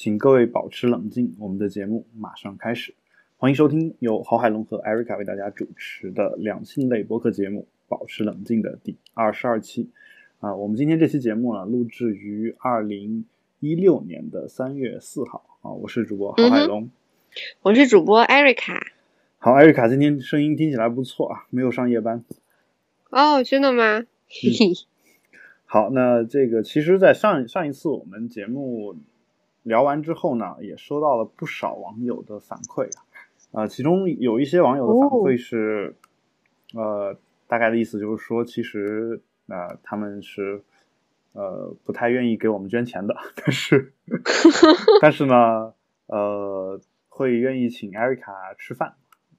请各位保持冷静，我们的节目马上开始。欢迎收听由郝海龙和艾瑞卡为大家主持的两性类播客节目《保持冷静》的第二十二期。啊，我们今天这期节目呢，录制于二零一六年的三月四号。啊，我是主播郝海龙，我是主播艾瑞卡。好，艾瑞卡今天声音听起来不错啊，没有上夜班。哦，真的吗？嘿嘿。好，那这个其实，在上上一次我们节目。聊完之后呢，也收到了不少网友的反馈啊，呃，其中有一些网友的反馈是，呃，大概的意思就是说，其实呃他们是呃不太愿意给我们捐钱的，但是 但是呢，呃，会愿意请艾瑞卡吃饭，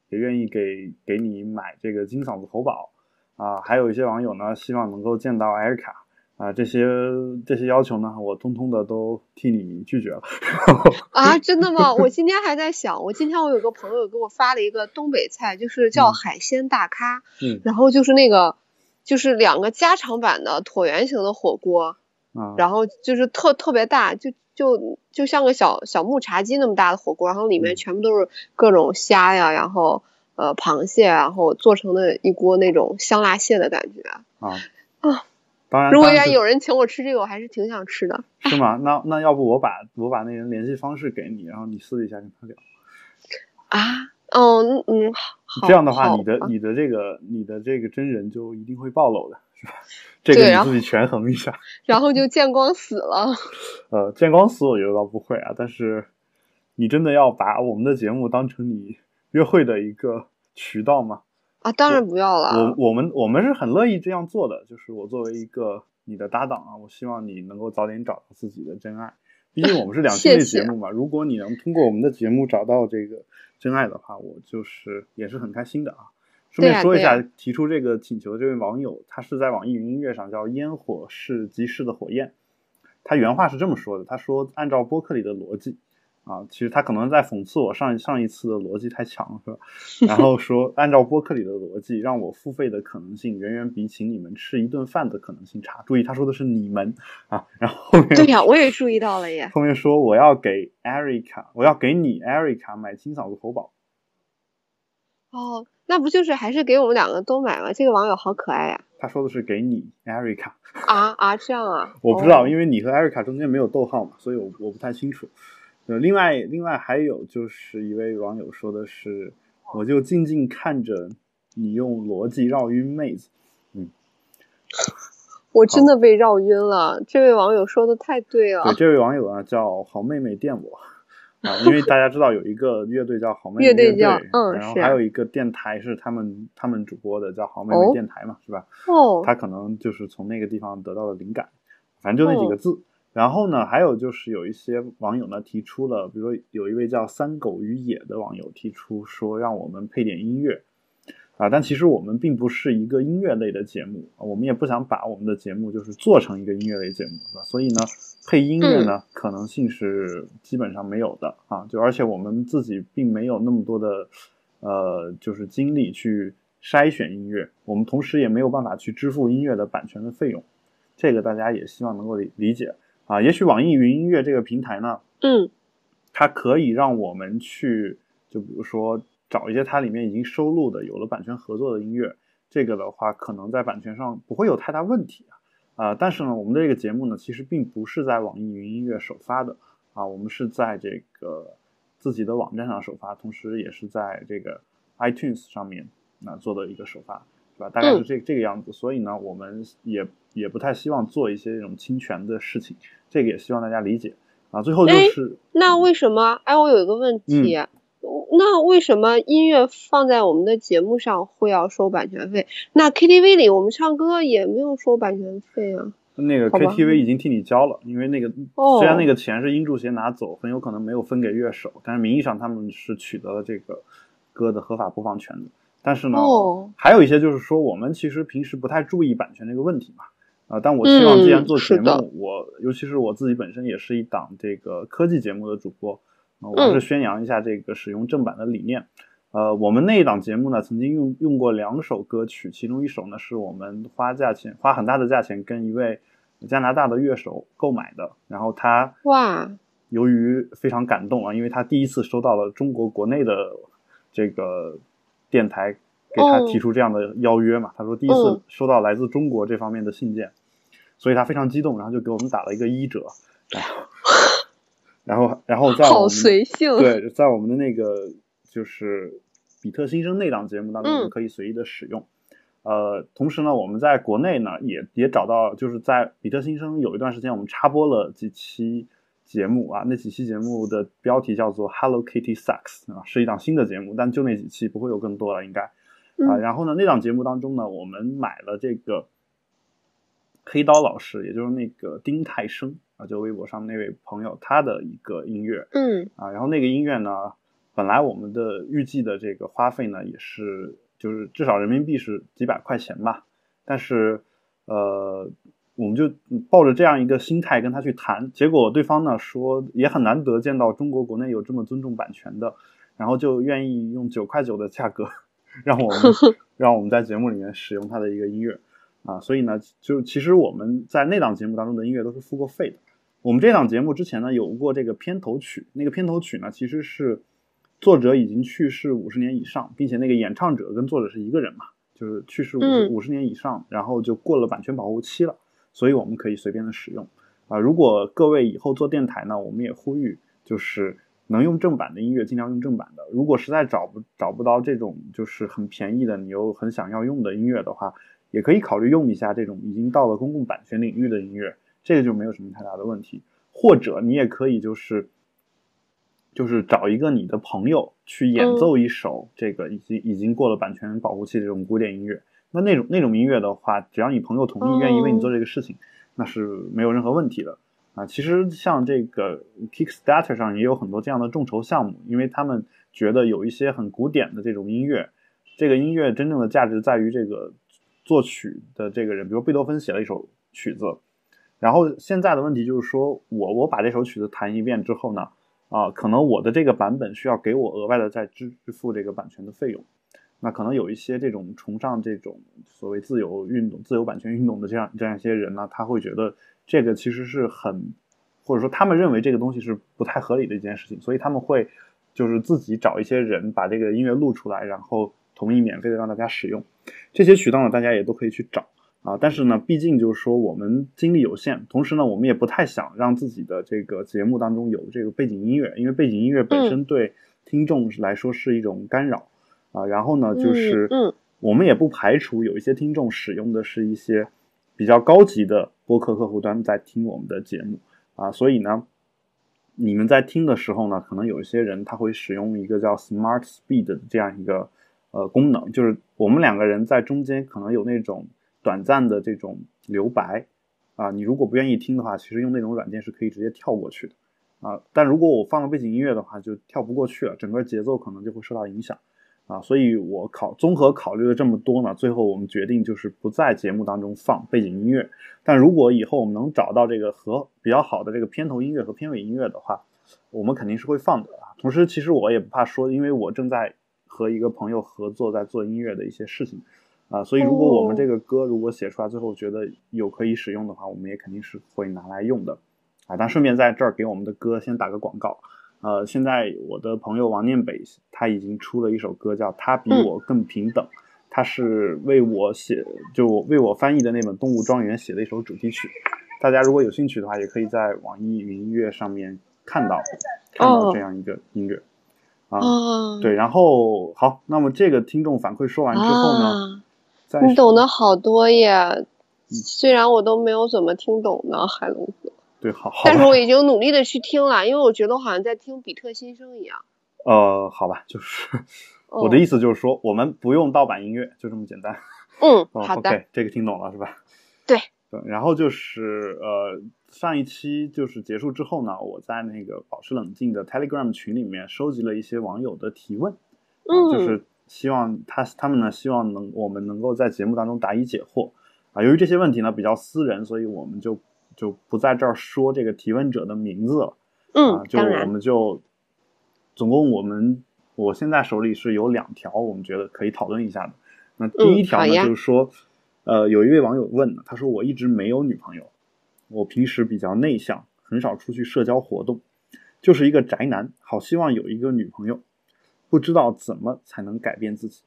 也愿意给给你买这个金嗓子喉宝啊，还有一些网友呢，希望能够见到艾瑞卡。啊，这些这些要求呢，我通通的都替你拒绝了。啊，真的吗？我 今天还在想，我今天我有个朋友给我发了一个东北菜，就是叫海鲜大咖，嗯，然后就是那个，就是两个加长版的椭圆形的火锅，啊，然后就是特特别大，就就就像个小小木茶几那么大的火锅，然后里面全部都是各种虾呀，然后呃螃蟹，然后做成的一锅那种香辣蟹的感觉啊啊。当然，如果要有人请我吃这个，我还是挺想吃的。是吗？那那要不我把我把那人联系方式给你，然后你私底下跟他聊。啊，哦，嗯，好。这样的话，你的你的这个你的这个真人就一定会暴露的，是吧？这个你自己权衡一下。然后就见光死了。呃，见光死我觉得倒不会啊，但是你真的要把我们的节目当成你约会的一个渠道吗？啊，当然不要了。我我们我们是很乐意这样做的，就是我作为一个你的搭档啊，我希望你能够早点找到自己的真爱。毕竟我们是两性类节目嘛，如果你能通过我们的节目找到这个真爱的话，我就是也是很开心的啊。顺便说一下，提出这个请求的这位网友，他是在网易云音乐上叫烟火是集市的火焰，他原话是这么说的，他说按照播客里的逻辑。啊，其实他可能在讽刺我上上一次的逻辑太强，是吧？然后说按照播客里的逻辑，让我付费的可能性远远比请你们吃一顿饭的可能性差。注意，他说的是你们啊。然后后面对呀，我也注意到了耶。后面说我要给 Erica，我要给你 Erica 买金嗓子喉宝。哦，那不就是还是给我们两个都买吗？这个网友好可爱呀。他说的是给你 Erica。啊啊，这样啊？我不知道，因为你和 Erica 中间没有逗号嘛，所以我我不太清楚。呃，另外，另外还有就是一位网友说的是，我就静静看着你用逻辑绕晕妹子，嗯，我真的被绕晕了。这位网友说的太对了。对，这位网友啊叫好妹妹电我啊，因为大家知道有一个乐队叫好妹妹乐队，嗯，然后还有一个电台是他们他们主播的，叫好妹妹电台嘛，是吧？哦，他可能就是从那个地方得到的灵感，反正就那几个字。然后呢，还有就是有一些网友呢提出了，比如说有一位叫三狗与野的网友提出说，让我们配点音乐啊。但其实我们并不是一个音乐类的节目，我们也不想把我们的节目就是做成一个音乐类节目，是吧？所以呢，配音乐呢可能性是基本上没有的啊。就而且我们自己并没有那么多的呃，就是精力去筛选音乐，我们同时也没有办法去支付音乐的版权的费用，这个大家也希望能够理理解。啊，也许网易云音乐这个平台呢，嗯，它可以让我们去，就比如说找一些它里面已经收录的、有了版权合作的音乐，这个的话可能在版权上不会有太大问题啊。啊，但是呢，我们的这个节目呢，其实并不是在网易云音乐首发的啊，我们是在这个自己的网站上首发，同时也是在这个 iTunes 上面那做的一个首发。吧，大概是这这个样子，所以呢，我们也也不太希望做一些这种侵权的事情，这个也希望大家理解啊。最后就是，那为什么？哎，我有一个问题，那为什么音乐放在我们的节目上会要收版权费？那 KTV 里我们唱歌也没有收版权费啊？那个 KTV 已经替你交了，因为那个虽然那个钱是音著协拿走，很有可能没有分给乐手，但是名义上他们是取得了这个歌的合法播放权的。但是呢，还有一些就是说，我们其实平时不太注意版权这个问题嘛，啊，但我希望既然做节目，我尤其是我自己本身也是一档这个科技节目的主播，我是宣扬一下这个使用正版的理念。呃，我们那一档节目呢，曾经用用过两首歌曲，其中一首呢是我们花价钱花很大的价钱跟一位加拿大的乐手购买的，然后他哇，由于非常感动啊，因为他第一次收到了中国国内的这个电台给他提出这样的邀约嘛，他说第一次收到来自中国这方面的信件，所以他非常激动，然后就给我们打了一个一折，然后然后在好随性，对，在我们的那个就是比特新生那档节目当中可以随意的使用。呃，同时呢，我们在国内呢也也找到，就是在比特新生有一段时间，我们插播了几期节目啊，那几期节目的标题叫做 Hello Kitty Sucks 啊，是一档新的节目，但就那几期不会有更多了，应该啊。然后呢，那档节目当中呢，我们买了这个黑刀老师，也就是那个丁太生啊，就微博上那位朋友他的一个音乐，嗯啊，然后那个音乐呢，本来我们的预计的这个花费呢也是。就是至少人民币是几百块钱吧，但是，呃，我们就抱着这样一个心态跟他去谈，结果对方呢说也很难得见到中国国内有这么尊重版权的，然后就愿意用九块九的价格让我们 让我们在节目里面使用他的一个音乐啊，所以呢，就其实我们在那档节目当中的音乐都是付过费的。我们这档节目之前呢有过这个片头曲，那个片头曲呢其实是。作者已经去世五十年以上，并且那个演唱者跟作者是一个人嘛，就是去世五十五十年以上，然后就过了版权保护期了，所以我们可以随便的使用啊。如果各位以后做电台呢，我们也呼吁，就是能用正版的音乐尽量用正版的。如果实在找不找不到这种就是很便宜的，你又很想要用的音乐的话，也可以考虑用一下这种已经到了公共版权领域的音乐，这个就没有什么太大的问题。或者你也可以就是。就是找一个你的朋友去演奏一首这个已经已经过了版权保护期的这种古典音乐。那那种那种音乐的话，只要你朋友同意，愿意为你做这个事情，那是没有任何问题的啊。其实像这个 Kickstarter 上也有很多这样的众筹项目，因为他们觉得有一些很古典的这种音乐，这个音乐真正的价值在于这个作曲的这个人，比如贝多芬写了一首曲子，然后现在的问题就是说我我把这首曲子弹一遍之后呢？啊，可能我的这个版本需要给我额外的再支付这个版权的费用，那可能有一些这种崇尚这种所谓自由运动、自由版权运动的这样这样一些人呢，他会觉得这个其实是很，或者说他们认为这个东西是不太合理的一件事情，所以他们会就是自己找一些人把这个音乐录出来，然后同意免费的让大家使用，这些渠道呢，大家也都可以去找。啊，但是呢，毕竟就是说我们精力有限，同时呢，我们也不太想让自己的这个节目当中有这个背景音乐，因为背景音乐本身对听众来说是一种干扰啊。然后呢，就是我们也不排除有一些听众使用的是一些比较高级的播客客户端在听我们的节目啊，所以呢，你们在听的时候呢，可能有一些人他会使用一个叫 Smart Speed 的这样一个呃功能，就是我们两个人在中间可能有那种。短暂的这种留白，啊，你如果不愿意听的话，其实用那种软件是可以直接跳过去的，啊，但如果我放了背景音乐的话，就跳不过去了，整个节奏可能就会受到影响，啊，所以我考综合考虑了这么多呢，最后我们决定就是不在节目当中放背景音乐，但如果以后我们能找到这个和比较好的这个片头音乐和片尾音乐的话，我们肯定是会放的啊。同时，其实我也不怕说，因为我正在和一个朋友合作，在做音乐的一些事情。啊，所以如果我们这个歌如果写出来，最后觉得有可以使用的话，我们也肯定是会拿来用的，啊，但顺便在这儿给我们的歌先打个广告，呃，现在我的朋友王念北他已经出了一首歌叫《他比我更平等》，他是为我写，就为我翻译的那本《动物庄园》写的一首主题曲，大家如果有兴趣的话，也可以在网易云音乐上面看到看到这样一个音乐，啊，对，然后好，那么这个听众反馈说完之后呢？你懂得好多耶，虽然我都没有怎么听懂呢，海龙哥。对，好，好但是我已经努力的去听了，因为我觉得我好像在听比特新生一样。呃，好吧，就是 我的意思就是说，我们不用盗版音乐，就这么简单。嗯，好的，这个听懂了是吧？对。对，然后就是呃，上一期就是结束之后呢，我在那个保持冷静的 Telegram 群里面收集了一些网友的提问，嗯，就是。希望他他们呢，希望能我们能够在节目当中答疑解惑啊。由于这些问题呢比较私人，所以我们就就不在这儿说这个提问者的名字了。嗯，就我们就总共我们我现在手里是有两条，我们觉得可以讨论一下的。那第一条呢，就是说，呃，有一位网友问他说我一直没有女朋友，我平时比较内向，很少出去社交活动。就是一个宅男，好希望有一个女朋友，不知道怎么才能改变自己。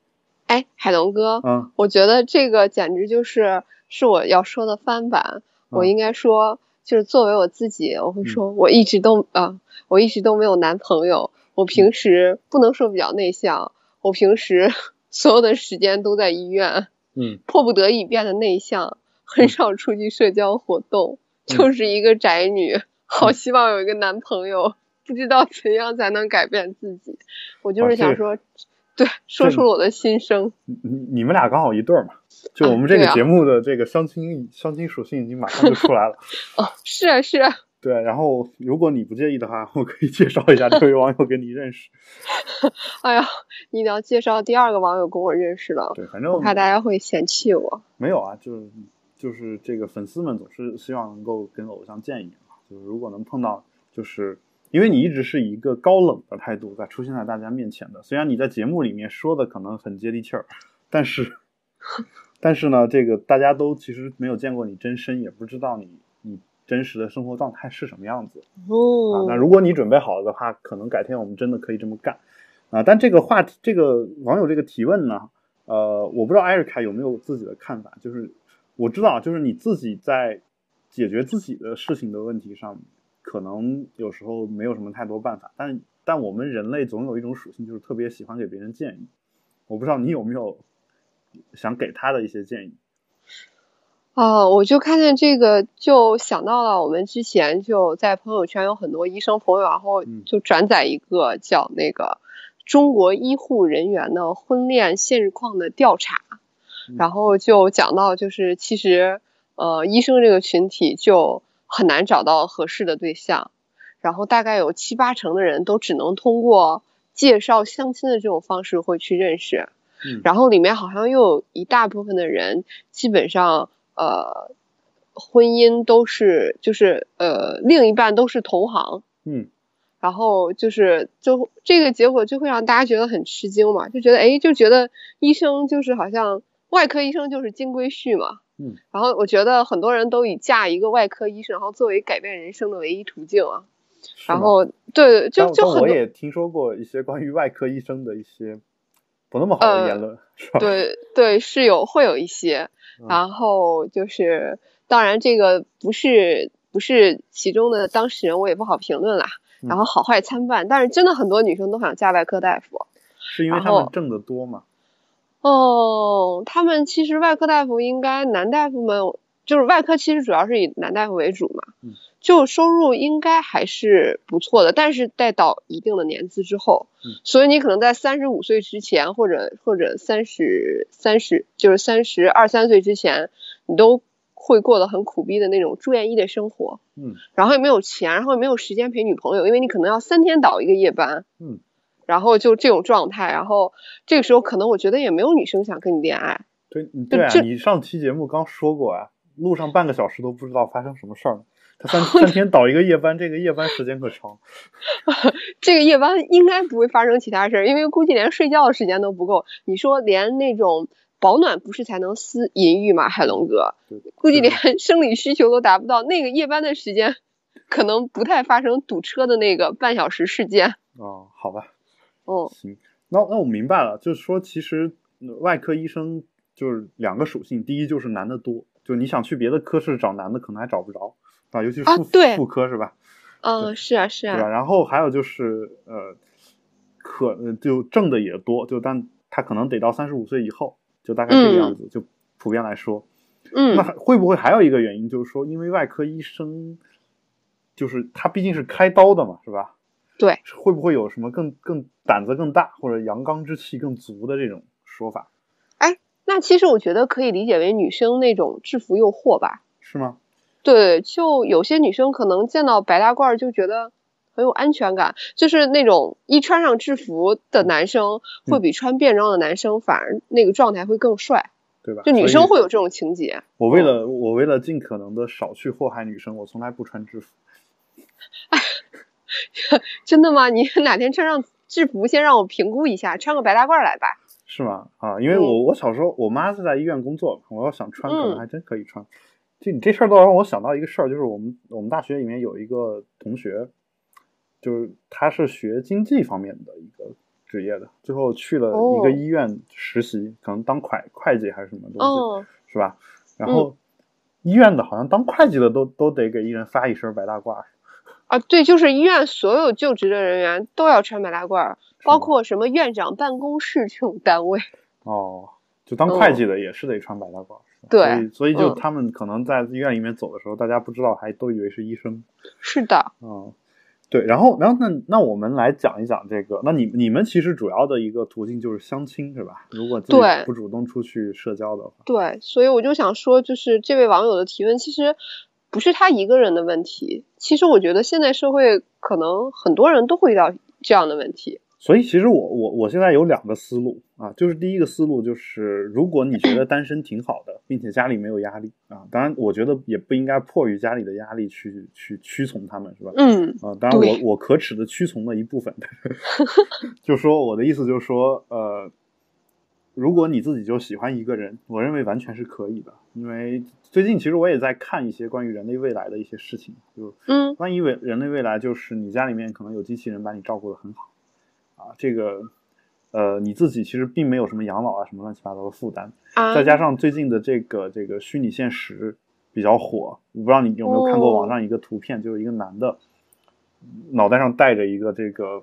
哎，海龙哥，嗯，我觉得这个简直就是是我要说的翻版。我嗯应该说，就是作为我自己，我会说，我一直都啊、我一直都没有男朋友。我平时不能说比较内向，我平时 所有的时间都在医院，嗯迫不得已变得内向，很少出去社交活动，就是一个宅女。好希望有一个男朋友，不知道怎样才能改变自己。我就是想说，对，说出了我的心声。你你你们俩刚好一对儿嘛，就我们这个节目的这个相亲相亲属性已经马上就出来了。哦，是啊，是啊，对，然后如果你不介意的话，我可以介绍一下这位网友给你认识。哎呀，你要介绍第二个网友跟我认识了，对，反正我怕大家会嫌弃我。没有啊，就是就是这个粉丝们总是希望能够跟偶像见一面嘛，就是如果能碰到，就是因为你一直是以一个高冷的态度在出现在大家面前的，虽然你在节目里面说的可能很接地气儿，但是 但是呢，这个大家都其实没有见过你真身，也不知道你你真实的生活状态是什么样子。啊，哦，那如果你准备好了的话，可能改天我们真的可以这么干啊。但这个话题，这个网友这个提问呢，呃，我不知道艾瑞卡有没有自己的看法。就是我知道，就是你自己在解决自己的事情的问题上，可能有时候没有什么太多办法。但但我们人类总有一种属性，就是特别喜欢给别人建议。我不知道你有没有想给他的一些建议。啊，我就看见这个，就想到了我们之前就在朋友圈有很多医生朋友，然后嗯就转载一个叫那个中国医护人员的婚恋现况的调查，嗯然后就讲到就是其实呃医生这个群体就很难找到合适的对象，然后大概有七八成的人都只能通过介绍相亲的这种方式会去认识，嗯。然后里面好像又有一大部分的人基本上呃婚姻都是就是呃另一半都是同行，嗯。然后就是就这个结果就会让大家觉得很吃惊嘛，就觉得哎就觉得医生就是好像外科医生就是金龟婿嘛，嗯，然后我觉得很多人都以嫁一个外科医生，然后作为改变人生的唯一途径啊，然后对就就很多我也听说过一些关于外科医生的一些不那么好的呃言论，是吧？对对是有会有一些，嗯然后就是当然这个不是不是其中的当事人，我也不好评论啦。嗯然后好坏参半，但是真的很多女生都想嫁外科大夫。是因为他们挣得多嘛？哦，他们其实外科大夫应该男大夫们就是外科，其实主要是以男大夫为主嘛，嗯就收入应该还是不错的，但是待到一定的年资之后，嗯所以你可能在三十五岁之前，或者或者三十三十就是三十二三岁之前，你都会过得很苦逼的那种住院医的生活，嗯然后也没有钱，然后也没有时间陪女朋友，因为你可能要三天倒一个夜班，嗯，然后就这种状态，然后这个时候可能我觉得也没有女生想跟你恋爱，对，你对啊，你上期节目刚说过啊，路上半个小时都不知道发生什么事儿呢。他三 三天倒一个夜班，这个夜班时间可长。这个夜班应该不会发生其他事儿，因为估计连睡觉的时间都不够。你说连那种保暖不是才能思淫欲吗？海龙哥，对，估计连生理需求都达不到，那个夜班的时间可能不太发生堵车的那个半小时事件。哦，好吧，嗯行，那那我明白了，就是说其实呃外科医生就是两个属性，第一就是男的多，就你想去别的科室找男的可能还找不着啊，尤其是妇、妇科是吧？嗯，是啊是对吧？啊，然后还有就是呃，可呃就挣的也多，就但他可能得到三十五岁以后，就大概这个样子，就普遍来说。嗯那还会不会还有一个原因，就是说，因为外科医生，就是他毕竟是开刀的嘛，是吧？对，会不会有什么更更胆子更大或者阳刚之气更足的这种说法？哎那其实我觉得可以理解为女生那种制服诱惑吧。是吗？对，就有些女生可能见到白大褂儿就觉得很有安全感，就是那种一穿上制服的男生会比穿便装的男生反而那个状态会更帅，对吧？就女生会有这种情节。我为了我为了尽可能的少去祸害女生，我从来不穿制服。真的吗？你 哪天穿上制服，先让我评估一下，穿个白大褂儿来吧。是吗？啊，因为嗯我我小时候我妈是在医院工作，我要想穿，可能嗯还真可以穿。就你这事儿倒让我想到一个事儿，就是我们我们大学里面有一个同学，就是他是学经济方面的一个职业的，最后去了一个医院实习，可能当会会计还是什么东西，是吧？然后医院的好像当会计的都都得给一人发一身白大褂。啊，对，就是医院所有就职的人员都要穿白大褂，包括什么院长办公室这种单位。哦，就当会计的也是得穿白大褂。对，所以就他们可能在医院里面走的时候，大家不知道，还都以为是医生。是的。嗯，对，然后，然后那那我们来讲一讲这个，那你你们其实主要的一个途径就是相亲，是吧？如果自己不主动出去社交的话。对，所以我就想说，就是这位网友的提问，其实。不是他一个人的问题，其实我觉得现在社会可能很多人都会遇到这样的问题。所以其实我我我现在有两个思路啊，就是第一个思路就是，如果你觉得单身挺好的，并且家里没有压力啊，当然我觉得也不应该迫于家里的压力去去屈从他们，是吧？嗯啊，当然我我可耻的屈从了一部分，就说我的意思就是说，呃。如果你自己就喜欢一个人，我认为完全是可以的。因为最近其实我也在看一些关于人类未来的一些事情，就嗯，关于未人类未来，就是你家里面可能有机器人把你照顾的很好，啊，这个呃你自己其实并没有什么养老啊什么乱七八糟的负担，再加上最近的这个这个虚拟现实比较火，我不知道你有没有看过网上一个图片，就是一个男的脑袋上戴着一个这个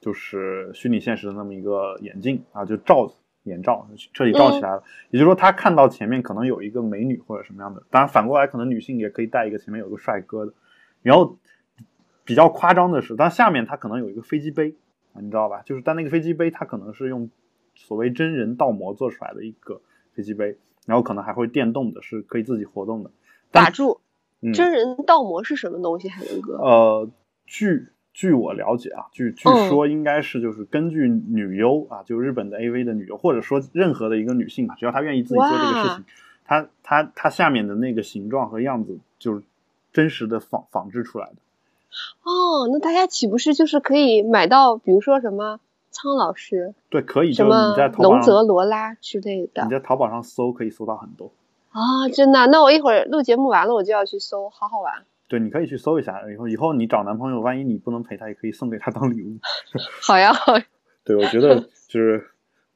就是虚拟现实的那么一个眼镜啊，就罩。眼罩彻底罩起来了，也就是说，他看到前面可能有一个美女或者什么样的，当然反过来可能女性也可以带一个前面有个帅哥的。然后比较夸张的是，但下面他可能有一个飞机杯啊，你知道吧？就是但那个飞机杯它可能是用所谓真人倒模做出来的一个飞机杯，然后可能还会电动的，是可以自己活动的。打住，真人倒模是什么东西？海伦哥？呃，据。据我了解啊，据据说应该是就是根据女优啊，就日本的 AV 的女优，或者说任何的一个女性吧，只要她愿意自己做这个事情，她她她下面的那个形状和样子就是真实的仿仿制出来的。哦，那大家岂不是就是可以买到，比如说什么苍老师？对，可以。什么龙泽罗拉之类的？你在淘宝上搜可以搜到很多。啊，真的？那我一会儿录节目完了，我就要去搜，好好玩。对，你可以去搜一下。以后以后你找男朋友，万一你不能陪他，也可以送给他当礼物。好呀，好呀。对，我觉得就是，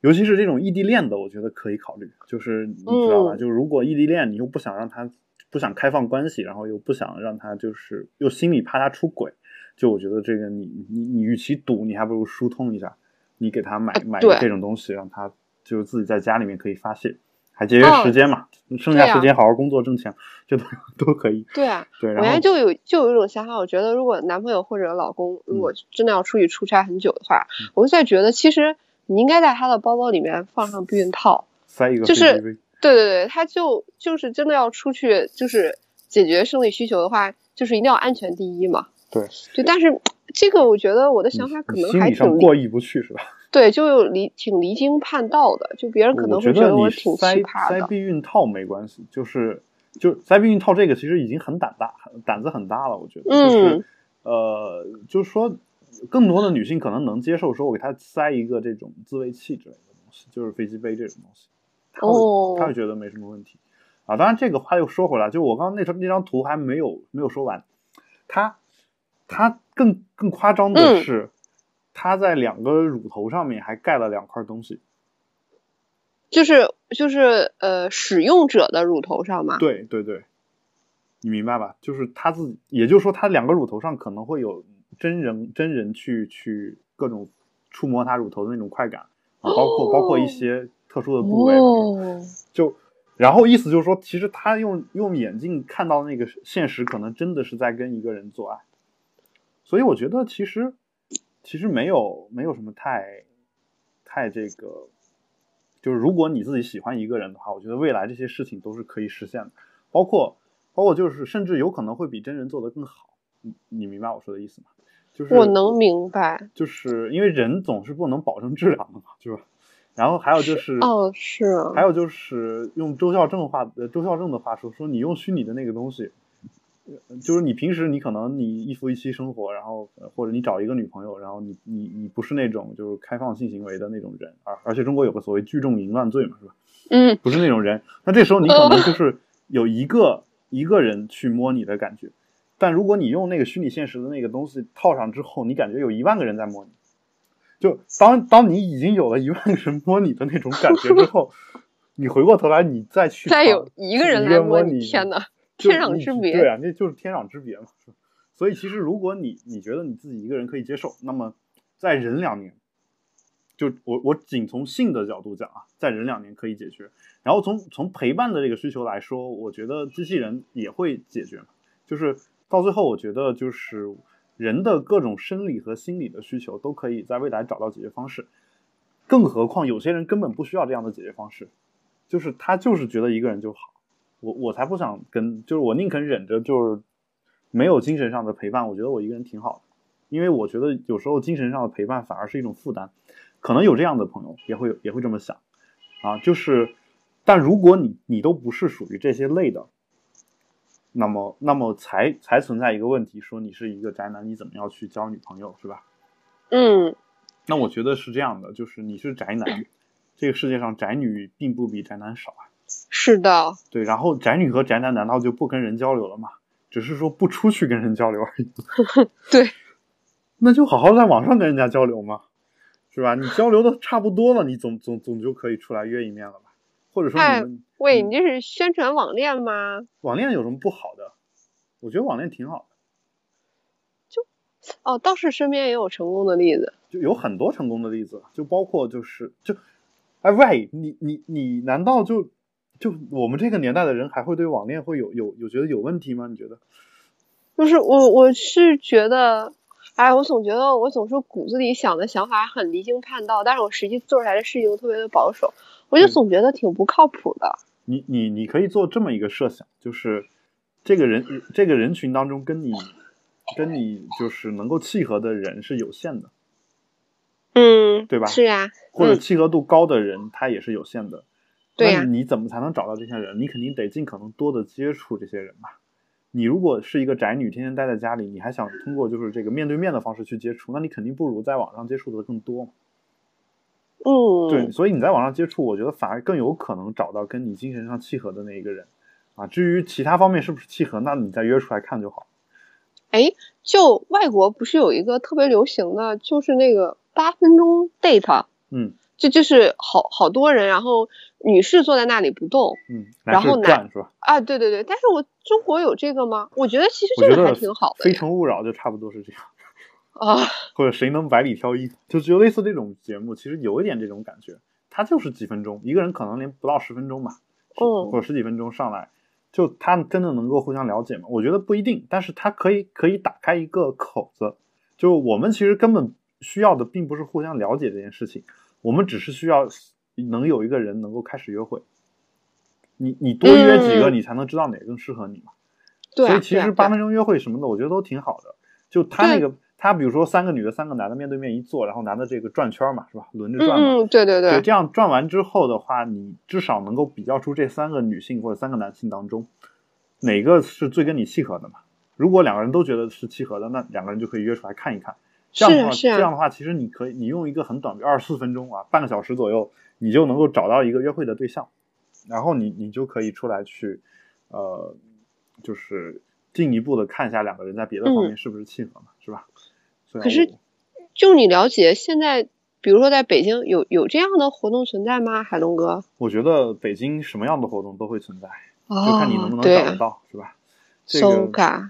尤其是这种异地恋的，我觉得可以考虑。就是你知道吧？就是如果异地恋，你又不想让他不想开放关系，然后又不想让他就是又心里怕他出轨，就我觉得这个你你你与其赌，你还不如疏通一下，你给他买买这种东西，让他就是自己在家里面可以发泄。还节约时间嘛，剩下时间好好工作挣钱，这都都可以。对啊，对。我原来就有就有一种想法，我觉得如果男朋友或者老公如果真的要出去出差很久的话，我就在觉得其实你应该在他的包包里面放上避孕套，塞一个就是对对对，他就就是真的要出去就是解决生理需求的话，就是一定要安全第一嘛。对，对，但是这个我觉得我的想法可能还挺过意不去，是吧？对，就离挺离经叛道的，就别人可能会觉得我挺奇葩的。塞避孕套没关系，就是就塞避孕套这个其实已经很胆大，胆子很大了。我觉得，就是呃，就是说，更多的女性可能能接受，说我给她塞一个这种自慰器之类的东西，就是飞机杯这种东西，她会她会觉得没什么问题啊。当然，这个话又说回来，就我刚刚那张那张图还没有没有说完，她她更更夸张的是。他在两个乳头上面还盖了两块东西，就是就是呃使用者的乳头上嘛？对对对，你明白吧？就是他自己，也就是说，他两个乳头上可能会有真人真人去去各种触摸他乳头的那种快感啊，包括包括一些特殊的部位，就然后意思就是说，其实他用用眼镜看到那个现实，可能真的是在跟一个人做爱，所以我觉得其实。其实没有没有什么太，太这个，就是如果你自己喜欢一个人的话，我觉得未来这些事情都是可以实现的，包括包括就是甚至有可能会比真人做的更好，你你明白我说的意思吗？就是我能明白，就是因为人总是不能保证质量的嘛，就是吧？然后还有就是哦是，还有就是用周孝正话呃周孝正的话说，说你用虚拟的那个东西。就是你平时你可能你一夫一妻生活，然后或者你找一个女朋友，然后你你你不是那种就是开放性行为的那种人，而而且中国有个所谓聚众淫乱罪嘛，是吧？嗯，不是那种人。那这时候你可能就是有一个一个人去摸你的感觉，但如果你用那个虚拟现实的那个东西套上之后，你感觉有一万个人在摸你，就当当你已经有了一万个人摸你的那种感觉之后，你回过头来你再去再有一个人来摸你，天哪，就天壤之别。对啊，那就是天壤之别嘛。所以其实如果你你觉得你自己一个人可以接受，那么再忍两年，就我我仅从性的角度讲啊，再忍两年可以解决。然后从从陪伴的这个需求来说，我觉得机器人也会解决。就是到最后，我觉得就是人的各种生理和心理的需求都可以在未来找到解决方式。更何况有些人根本不需要这样的解决方式，就是他就是觉得一个人就好。我我才不想跟，就是我宁肯忍着，就是没有精神上的陪伴。我觉得我一个人挺好的，因为我觉得有时候精神上的陪伴反而是一种负担。可能有这样的朋友也会也会这么想啊，就是，但如果你你都不是属于这些类的。那么，那么才才存在一个问题，说你是一个宅男，你怎么样去交女朋友，是吧？嗯，那我觉得是这样的，就是你是宅男，这个世界上宅女并不比宅男少啊。是的。对，然后宅女和宅男难道就不跟人交流了吗？只是说不出去跟人交流而已。对。那就好好在网上跟人家交流嘛，是吧？你交流的差不多了，你总总总就可以出来约一面了吧？或者说你们。喂，你这是宣传网恋吗？网恋有什么不好的？我觉得网恋挺好的。就哦，倒是身边也有成功的例子，就有很多成功的例子，就包括就是就，哎喂，你你你难道就就我们这个年代的人还会对网恋会有有有觉得有问题吗？你觉得？就是我我是觉得，哎，我总觉得我总是骨子里想的想法很离经叛道，但是我实际做出来的事情又特别的保守，我就总觉得挺不靠谱的。你你你可以做这么一个设想，就是这个人这个人群当中跟你跟你就是能够契合的人是有限的，嗯，对吧？是呀，或者契合度高的人他也是有限的，对呀。你怎么才能找到这些人？你肯定得尽可能多的接触这些人吧。你如果是一个宅女，天天待在家里，你还想通过就是这个面对面的方式去接触，那你肯定不如在网上接触的更多嘛。嗯，对，所以你在网上接触，我觉得反而更有可能找到跟你精神上契合的那一个人，啊，至于其他方面是不是契合，那你再约出来看就好。哎，就外国不是有一个特别流行的，就是那个八分钟 date，嗯，就就是好好多人，然后女士坐在那里不动，嗯，然后男是吧？啊，对对对，但是我中国有这个吗？我觉得其实这个还挺好的。非诚勿扰就差不多是这样。啊，或者谁能百里挑一，就就类似这种节目，其实有一点这种感觉。他就是几分钟，一个人可能连不到十分钟吧，嗯，或者十几分钟上来，就他真的能够互相了解吗？我觉得不一定，但是他可以可以打开一个口子。就我们其实根本需要的并不是互相了解这件事情，我们只是需要能有一个人能够开始约会。你你多约几个，你才能知道哪个更适合你嘛。对，所以其实八分钟约会什么的，我觉得都挺好的。就他那个。他比如说三个女的，三个男的面对面一坐，然后男的这个转圈嘛，是吧？轮着转嘛。嗯，对对对。这样转完之后的话，你至少能够比较出这三个女性或者三个男性当中，哪个是最跟你契合的嘛？如果两个人都觉得是契合的，那两个人就可以约出来看一看。这样的话，这样的话，其实你可以，你用一个很短，二十四分钟啊，半个小时左右，你就能够找到一个约会的对象，然后你你就可以出来去，呃，就是进一步的看一下两个人在别的方面是不是契合嘛，是吧？可是，就你了解，现在比如说在北京有有这样的活动存在吗？海龙哥，我觉得北京什么样的活动都会存在，就看你能不能找得到，是吧？这个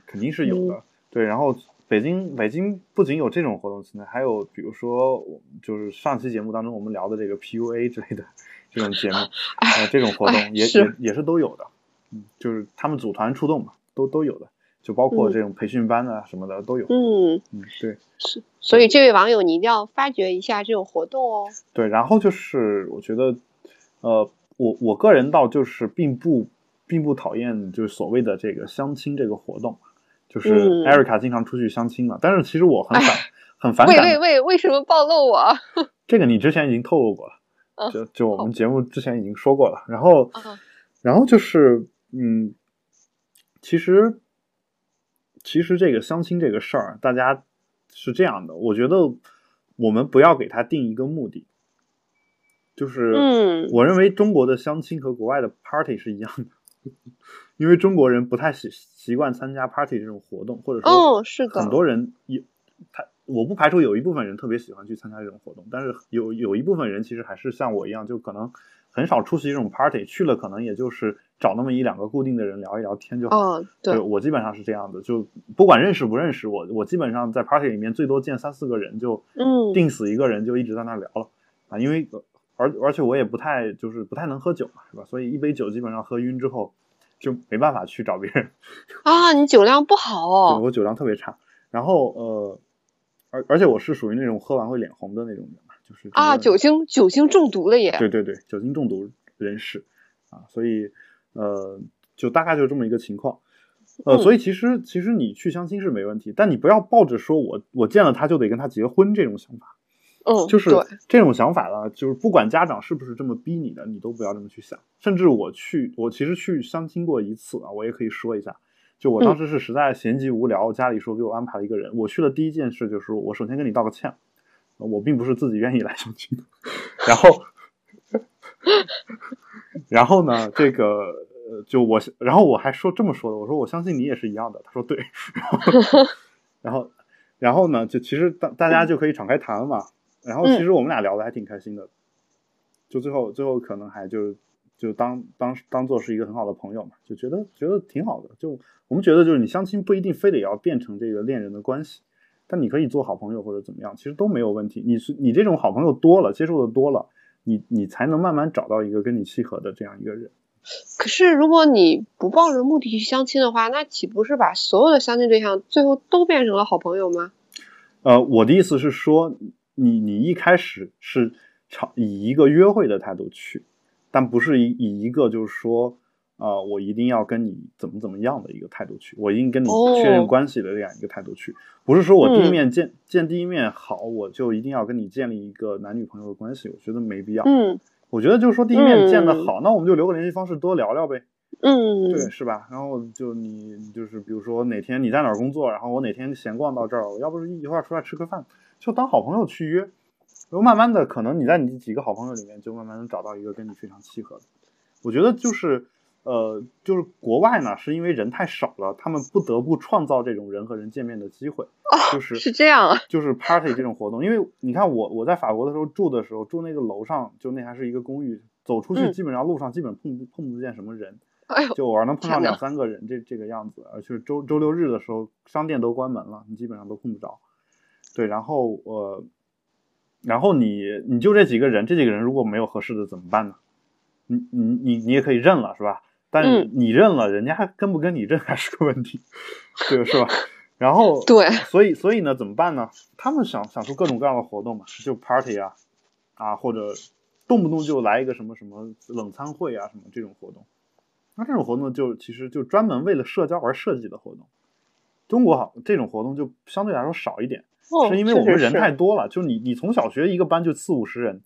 肯定是有的。对，然后北京北京不仅有这种活动存在，还有比如说，就是上期节目当中我们聊的这个 PUA 之类的这种节目，呃，这种活动也也也是都有的。嗯，就是他们组团出动嘛，都都有的。就包括这种培训班啊什么的都有。嗯嗯，对，是。所以这位网友，你一定要发掘一下这种活动哦。对，然后就是我觉得，呃，我我个人倒就是并不并不讨厌就是所谓的这个相亲这个活动，就是艾瑞卡经常出去相亲嘛。但是其实我很反很反感。喂喂喂，为什么暴露我？这个你之前已经透露过了，就就我们节目之前已经说过了。然后，然后就是嗯，其实。其实这个相亲这个事儿，大家是这样的，我觉得我们不要给他定一个目的，就是，嗯，我认为中国的相亲和国外的 party 是一样的，因为中国人不太习习惯参加 party 这种活动，或者说，嗯，是的，很多人也他我不排除有一部分人特别喜欢去参加这种活动，但是有有一部分人其实还是像我一样，就可能很少出席这种 party，去了可能也就是找那么一两个固定的人聊一聊天就好。哦，对，我基本上是这样的，就不管认识不认识我，我基本上在 party 里面最多见三四个人，就嗯，定死一个人就一直在那聊了啊，因为而而且我也不太就是不太能喝酒嘛，是吧？所以一杯酒基本上喝晕之后就没办法去找别人 啊，你酒量不好哦，我酒量特别差，然后呃。而而且我是属于那种喝完会脸红的那种人嘛，就是啊，酒精酒精中毒了也。对对对，酒精中毒人士啊，所以呃，就大概就是这么一个情况。呃，所以其实其实你去相亲是没问题，但你不要抱着说我我见了他就得跟他结婚这种想法。嗯，就是这种想法呢，就是不管家长是不是这么逼你的，你都不要这么去想。甚至我去，我其实去相亲过一次啊，我也可以说一下。就我当时是实在闲极无聊，家里说给我安排了一个人。我去的第一件事就是，我首先跟你道个歉，我并不是自己愿意来相亲的。然后，然后呢，这个呃，就我，然后我还说这么说的，我说我相信你也是一样的。他说对。然后，然后呢，就其实大大家就可以敞开谈嘛。然后其实我们俩聊的还挺开心的。就最后，最后可能还就就当当当做是一个很好的朋友嘛，就觉得觉得挺好的。就我们觉得就是你相亲不一定非得要变成这个恋人的关系，但你可以做好朋友或者怎么样，其实都没有问题。你是你这种好朋友多了，接触的多了，你你才能慢慢找到一个跟你契合的这样一个人。可是如果你不抱着目的去相亲的话，那岂不是把所有的相亲对象最后都变成了好朋友吗？呃，我的意思是说，你你一开始是朝以一个约会的态度去，但不是以以一个就是说。啊，我一定要跟你怎么怎么样的一个态度去，我一定跟你确认关系的这样一个态度去，不是说我第一面见见第一面好，我就一定要跟你建立一个男女朋友的关系，我觉得没必要。嗯，我觉得就是说第一面见的好，那我们就留个联系方式，多聊聊呗。嗯，对，是吧？然后就你就是比如说哪天你在哪儿工作，然后我哪天闲逛到这儿，我要不是一块儿出来吃个饭，就当好朋友去约，然后慢慢的，可能你在你几个好朋友里面，就慢慢能找到一个跟你非常契合的。我觉得就是。呃，就是国外呢，是因为人太少了，他们不得不创造这种人和人见面的机会，就是是这样啊，就是 party 这种活动。因为你看我我在法国的时候住的时候，住那个楼上，就那还是一个公寓，走出去基本上路上基本碰碰不见什么人，就偶尔能碰上两三个人，这这个样子。而且周周六日的时候，商店都关门了，你基本上都碰不着。对，然后呃，然后你你就这几个人，这几个人如果没有合适的怎么办呢？你你你你也可以认了，是吧？但你认了，人家跟不跟你认还是个问题，对是吧？然后对，所以所以呢，怎么办呢？他们想想出各种各样的活动嘛，就 party 啊啊，或者动不动就来一个什么什么冷餐会啊，什么这种活动。那这种活动就其实就专门为了社交而设计的活动。中国好这种活动就相对来说少一点，是因为我们人太多了。就你你从小学一个班就四五十人，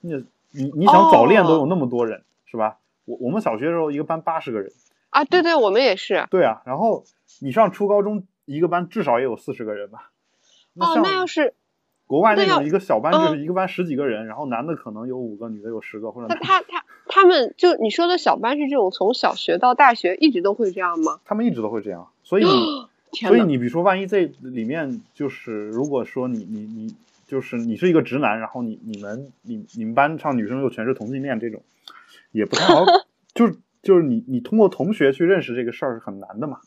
你你你想早恋都有那么多人，是吧？我我们小学的时候一个班八十个人啊，对对，我们也是。对啊，然后你上初高中一个班至少也有四十个人吧？哦，那要是国外那种一个小班就是一个班十几个人，然后男的可能有五个，女的有十个或者。他他他他们就你说的小班是这种从小学到大学一直都会这样吗？他们一直都会这样，所以 所以你比如说万一这里面就是如果说你你你就是你是一个直男，然后你你们你你们班上女生又全是同性恋这种。也不太好，就是就是你你通过同学去认识这个事儿是很难的嘛，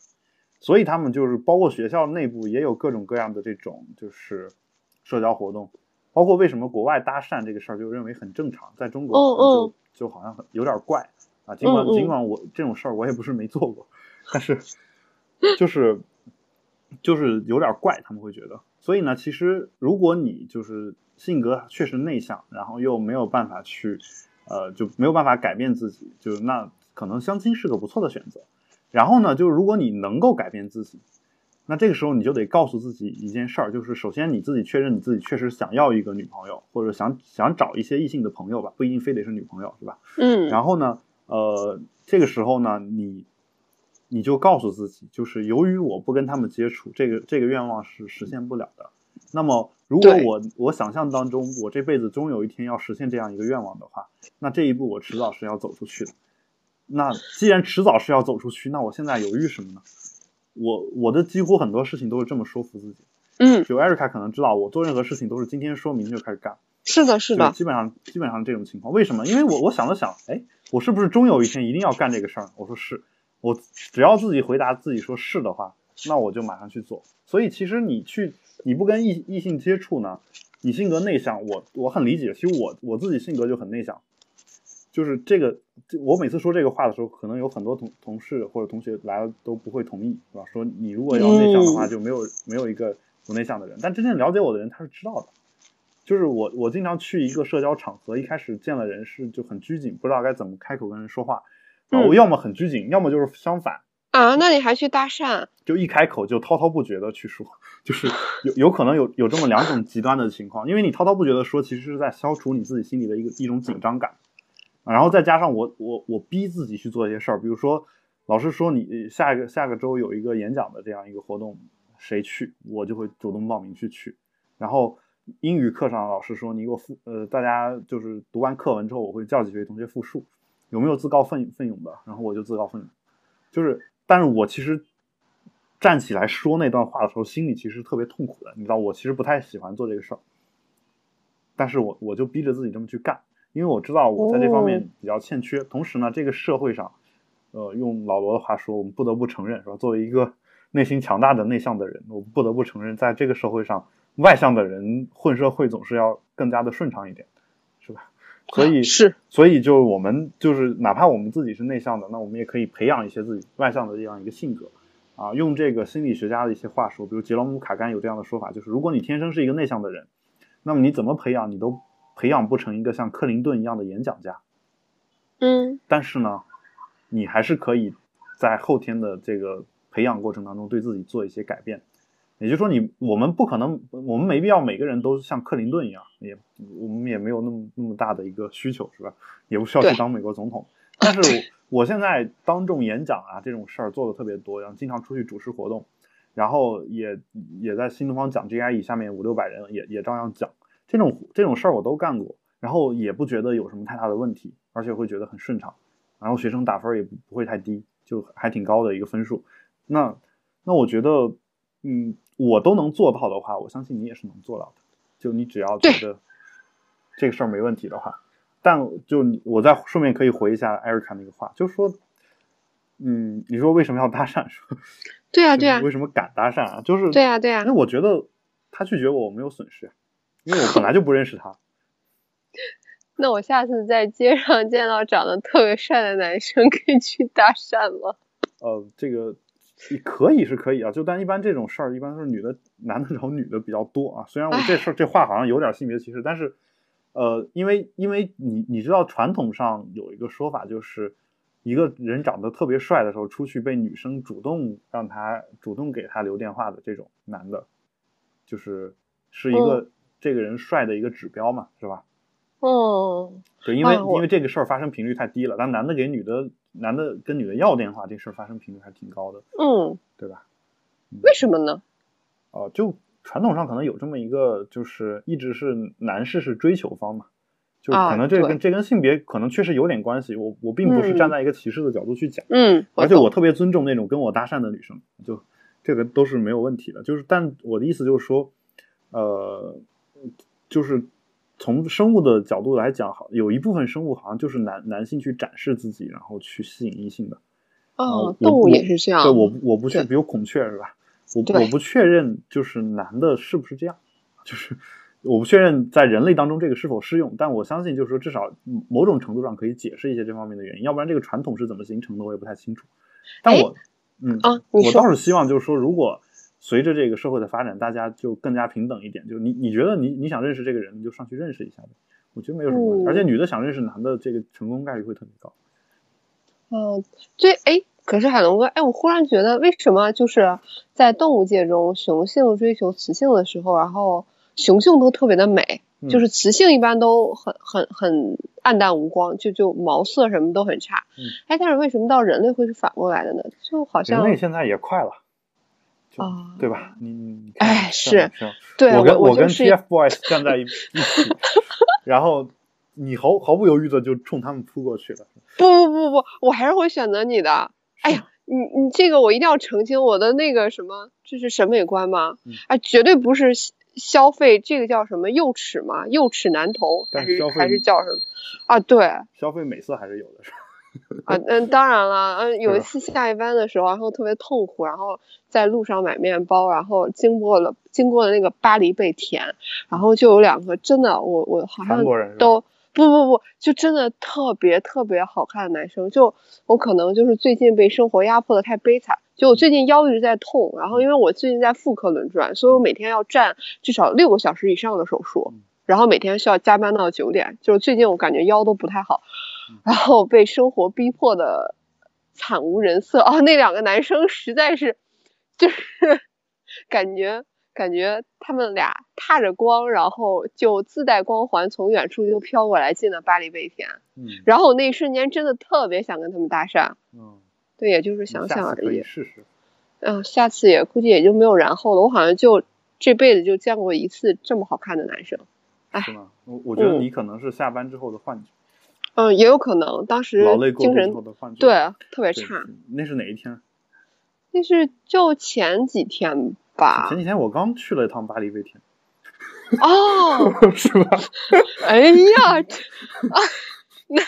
所以他们就是包括学校内部也有各种各样的这种就是社交活动，包括为什么国外搭讪这个事儿就认为很正常，在中国就就好像很有点怪啊。尽管尽管我这种事儿我也不是没做过，但是就是就是有点怪，他们会觉得。所以呢，其实如果你就是性格确实内向，然后又没有办法去。呃，就没有办法改变自己，就那可能相亲是个不错的选择。然后呢，就是如果你能够改变自己，那这个时候你就得告诉自己一件事儿，就是首先你自己确认你自己确实想要一个女朋友，或者想想找一些异性的朋友吧，不一定非得是女朋友，是吧？嗯。然后呢，呃，这个时候呢，你 你就告诉自己，就是由于我不跟他们接触，这个这个愿望是实现不了的。那么，如果我我想象当中，我这辈子终有一天要实现这样一个愿望的话，那这一步我迟早是要走出去的。那既然迟早是要走出去，那我现在犹豫什么呢？我我的几乎很多事情都是这么说服自己。嗯，就艾瑞卡可能知道，我做任何事情都是今天说明天就开始干。是的，是的，基本上基本上这种情况。为什么？因为我我想了想，哎，我是不是终有一天一定要干这个事儿？我说是，我只要自己回答自己说是的话，那我就马上去做。所以其实你去你不跟异异性接触呢，你性格内向，我我很理解。其实我我自己性格就很内向，就是这个，我每次说这个话的时候，可能有很多同同事或者同学来了都不会同意，是吧？说你如果要内向的话，就没有没有一个。不内向的人，但真正了解我的人，他是知道的。就是我，我经常去一个社交场合，一开始见了人是就很拘谨，不知道该怎么开口跟人说话。我要么很拘谨，要么就是相反。啊，那你还去搭讪？就一开口就滔滔不绝的去说，就是有有可能有有这么两种极端的情况。因为你滔滔不绝的说，其实是在消除你自己心里的一个一种紧张感。然后再加上我我我逼自己去做一些事儿，比如说老师说你下一个下个周有一个演讲的这样一个活动。谁去，我就会主动报名去去。然后英语课上老师说你给我复呃，大家就是读完课文之后，我会叫几位同学复述，有没有自告奋奋勇的？然后我就自告奋勇。就是，但是我其实站起来说那段话的时候，心里其实特别痛苦的。你知道，我其实不太喜欢做这个事儿，但是我我就逼着自己这么去干，因为我知道我在这方面比较欠缺。同时呢，这个社会上，呃，用老罗的话说，我们不得不承认，是吧？作为一个内心强大的内向的人，我不得不承认，在这个社会上，外向的人混社会总是要更加的顺畅一点？所以是，所以就我们就是哪怕我们自己是内向的，那我们也可以培养一些自己外向的这样一个性格啊。用这个心理学家的一些话说，比如杰罗姆卡甘有这样的说法，就是如果你天生是一个内向的人，那么你怎么培养，你都培养不成一个像克林顿一样的演讲家。嗯，但是呢，你还是可以在后天的这个。培养过程当中，对自己做一些改变，也就是说，你我们不可能，我们没必要每个人都像克林顿一样，也我们也没有那么那么大的一个需求，是吧？也不需要去当美国总统。但是我现在当众演讲啊，这种事儿做的特别多，然后经常出去主持活动，然后也也在新东方讲 GIE 下面五六百人也也照样讲，这种这种事儿我都干过，然后也不觉得有什么太大的问题，而且会觉得很顺畅，然后学生打分也不不会太低，就还挺高的一个分数。那，那我觉得，嗯，我都能做到的话，我相信你也是能做到的。就你只要觉得这个事儿没问题的话，但就你，我再顺便可以回一下艾瑞卡那个话，就是说，嗯，你说为什么要搭讪？说，对啊，对啊，为什么敢搭讪啊？就是对啊，对啊，那我觉得他拒绝我，我没有损失，因为我本来就不认识他。那我下次在街上见到长得特别帅的男生，可以去搭讪吗？呃，这个。你可以是可以啊，就但一般这种事儿，一般都是女的男的找女的比较多啊。虽然我这事儿这话好像有点性别歧视，但是，呃，因为因为你你知道传统上有一个说法，就是一个人长得特别帅的时候，出去被女生主动让他主动给他留电话的这种男的，就是是一个这个人帅的一个指标嘛，是吧？哦，对，因为因为这个事儿发生频率太低了，但男的给女的。男的跟女的要电话这事儿发生频率还挺高的，嗯，对吧？为什么呢？哦，就传统上可能有这么一个，就是一直是男士是追求方嘛，就可能这跟这跟性别可能确实有点关系。我我并不是站在一个歧视的角度去讲，嗯，而且我特别尊重那种跟我搭讪的女生，就这个都是没有问题的。就是，但我的意思就是说，呃，就是。从生物的角度来讲，好有一部分生物好像就是男男性去展示自己，然后去吸引异性的。哦，动物也是这样。对，我我不确，比如孔雀是吧？我我不确认，就是男的是不是这样？就是我不确认在人类当中这个是否适用，但我相信，就是说至少某种程度上可以解释一些这方面的原因。要不然这个传统是怎么形成的，我也不太清楚。但我嗯啊，我倒是希望，就是说如果。随着这个社会的发展，大家就更加平等一点。就你，你觉得你你想认识这个人，你就上去认识一下呗。我觉得没有什么问题。而且女的想认识男的，这个成功概率会特别高。嗯，这哎，可是海龙哥，哎，我忽然觉得，为什么就是在动物界中，雄性追求雌性的时候，然后雄性都特别的美，就是雌性一般都很很很暗淡无光，就就毛色什么都很差。嗯。哎，但是为什么到人类会是反过来的呢？就好像人类现在也快了。啊，对吧？你你哎是，对，我跟我跟 TFBOYS 站在一一起，然后你毫毫不犹豫的就冲他们扑过去了。不不不不，我还是会选择你的。哎呀，你你这个我一定要澄清，我的那个什么，就是审美观吗？啊，绝对不是消费，这个叫什么幼齿吗？幼齿男童还是还是叫什么？啊，对，消费美色还是有的，是吧？啊，嗯，当然了，嗯，有一次下一班的时候，然后特别痛苦，然后在路上买面包，然后经过了经过了那个巴黎贝甜，然后就有两个真的，我我好像都不不不，就真的特别特别好看的男生，就我可能就是最近被生活压迫的太悲惨，就我最近腰一直在痛，然后因为我最近在妇科轮转，所以我每天要站至少六个小时以上的手术，然后每天需要加班到九点，就是最近我感觉腰都不太好。然后被生活逼迫的惨无人色啊！那两个男生实在是，就是 感觉感觉他们俩踏着光，然后就自带光环，从远处就飘过来进了巴黎贝甜。嗯。然后我那一瞬间真的特别想跟他们搭讪。嗯。对，也就是想想而已。试试。嗯，下次也估计也就没有然后了。我好像就这辈子就见过一次这么好看的男生。是吗？我我觉得你可能是下班之后的幻觉。嗯，也有可能，当时精神对特别差。那是哪一天？那是就前几天吧。前几天我刚去了一趟巴黎贝甜。哦，是吧？哎呀，啊，那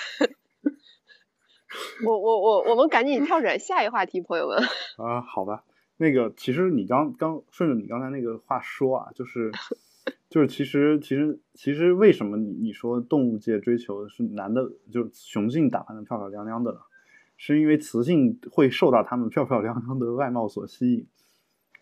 我我我我们赶紧跳转下一话题，朋友们。啊，好吧，那个其实你刚刚顺着你刚才那个话说啊，就是。就是其实其实其实为什么你你说动物界追求的是男的，就是雄性打扮的漂漂亮亮的呢，是因为雌性会受到他们漂漂亮亮的外貌所吸引，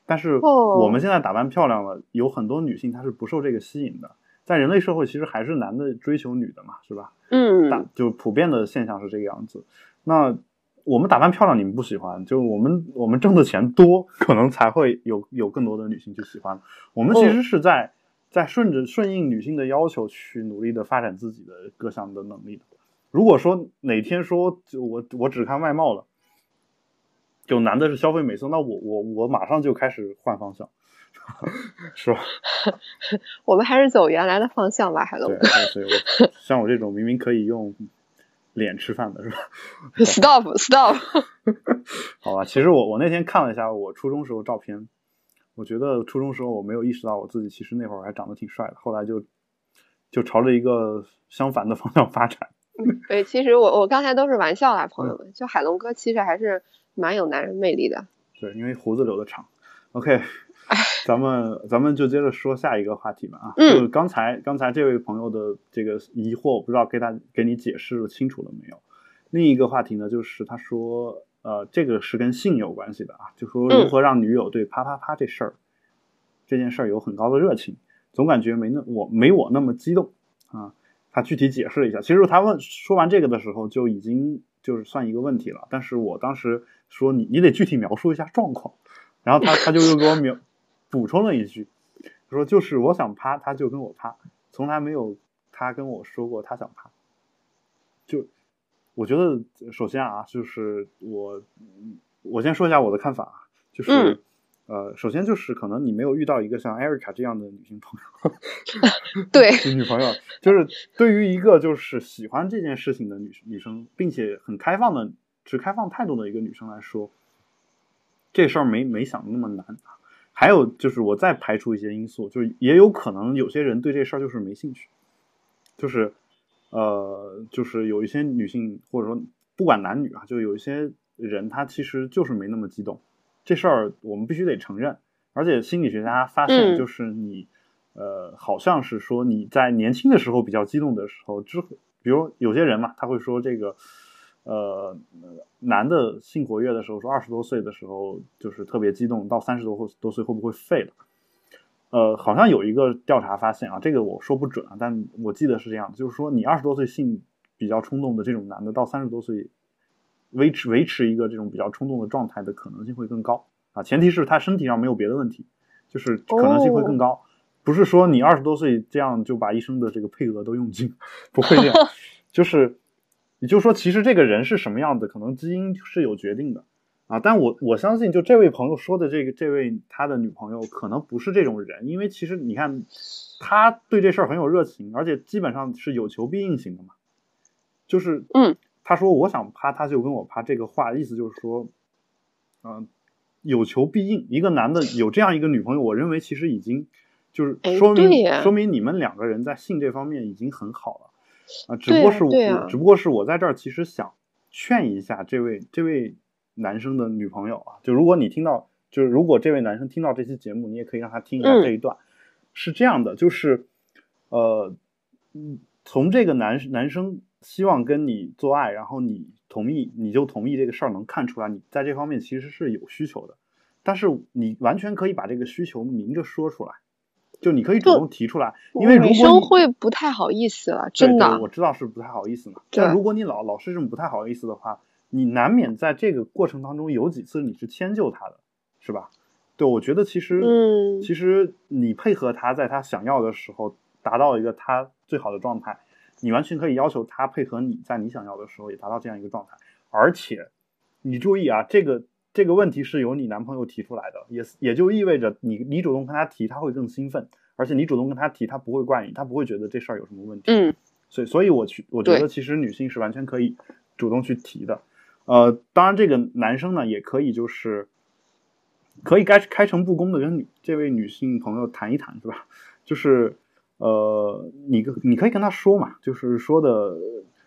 但是我们现在打扮漂亮了，有很多女性她是不受这个吸引的，在人类社会其实还是男的追求女的嘛，是吧？嗯，大就普遍的现象是这个样子。那我们打扮漂亮你们不喜欢，就我们我们挣的钱多，可能才会有有更多的女性去喜欢。我们其实是在。在顺着顺应女性的要求去努力的发展自己的各项的能力的。如果说哪天说就我我只看外貌了，就男的是消费美色，那我我我马上就开始换方向，是吧？我们还是走原来的方向吧，海龙。对，所以我 像我这种明明可以用脸吃饭的是吧？Stop Stop。好吧，其实我我那天看了一下我初中时候照片。我觉得初中时候我没有意识到我自己其实那会儿还长得挺帅的，后来就就朝着一个相反的方向发展。对，其实我我刚才都是玩笑啦，朋友们。就海龙哥其实还是蛮有男人魅力的。对，因为胡子留的长。OK，咱们咱们就接着说下一个话题吧啊。嗯。就刚才刚才这位朋友的这个疑惑，我不知道给他给你解释清楚了没有？另一个话题呢，就是他说。呃，这个是跟性有关系的啊，就说如何让女友对啪啪啪这事儿，这件事儿有很高的热情，总感觉没那我没我那么激动啊。他具体解释了一下，其实他问说完这个的时候就已经就是算一个问题了，但是我当时说你你得具体描述一下状况，然后他他就又给我描补充了一句，说就是我想啪他就跟我啪，从来没有他跟我说过他想啪，就。我觉得首先啊，就是我，我先说一下我的看法，就是，呃，首先就是可能你没有遇到一个像艾瑞卡这样的女性朋友，对，女朋友，就是对于一个就是喜欢这件事情的女女生，并且很开放的持开放态度的一个女生来说，这事儿没没想的那么难。还有就是我再排除一些因素，就是也有可能有些人对这事儿就是没兴趣，就是。呃，就是有一些女性，或者说不管男女啊，就有一些人，他其实就是没那么激动。这事儿我们必须得承认。而且心理学家发现，就是你，呃，好像是说你在年轻的时候比较激动的时候，之比如有些人嘛，他会说这个，呃，男的性活跃的时候，说二十多岁的时候就是特别激动，到三十多多岁会不会废了？呃，好像有一个调查发现啊，这个我说不准啊，但我记得是这样，就是说你二十多岁性比较冲动的这种男的，到三十多岁维持维持一个这种比较冲动的状态的可能性会更高。啊，前提是他身体上没有别的问题，就是可能性会更高，不是说你二十多岁这样就把一生的这个配额都用尽，不会这样，就是，也就是说，其实这个人是什么样的，可能基因是有决定的。啊，但我我相信，就这位朋友说的这个，这位他的女朋友可能不是这种人，因为其实你看，他对这事儿很有热情，而且基本上是有求必应型的嘛。就是，嗯，他说我想啪，他就跟我啪，这个话意思就是说，嗯、有求必应。一个男的有这样一个女朋友，我认为其实已经就是哎说明、说明你们两个人在性这方面已经很好了啊。只不过是我，只不过是我在这儿其实想劝一下这位这位男生的女朋友啊，就如果你听到，就是如果这位男生听到这期节目，你也可以让他听一下嗯这一段。是这样的，就是呃，嗯，从这个男男生希望跟你做爱，然后你同意，你就同意这个事儿，能看出来你在这方面其实是有需求的。但是你完全可以把这个需求明着说出来，就你可以主动提出来，因为如果女生会不太好意思了，对对真的。我知道是不太好意思嘛。但如果你老老是这种不太好意思的话，你难免在这个过程当中有几次你是迁就他的，是吧？对，我觉得其实，嗯其实你配合他，在他想要的时候达到一个他最好的状态，你完全可以要求他配合你在你想要的时候也达到这样一个状态。而且，你注意啊，这个这个问题是由你男朋友提出来的，也也就意味着你你主动跟他提，他会更兴奋，而且你主动跟他提，他不会怪你，他不会觉得这事儿有什么问题。嗯所以，所以我去，我觉得其实女性是完全可以主动去提的。呃，当然，这个男生呢也可以就是可以开开诚布公的跟女这位女性朋友谈一谈，是吧？就是呃，你跟你可以跟他说嘛，就是说的，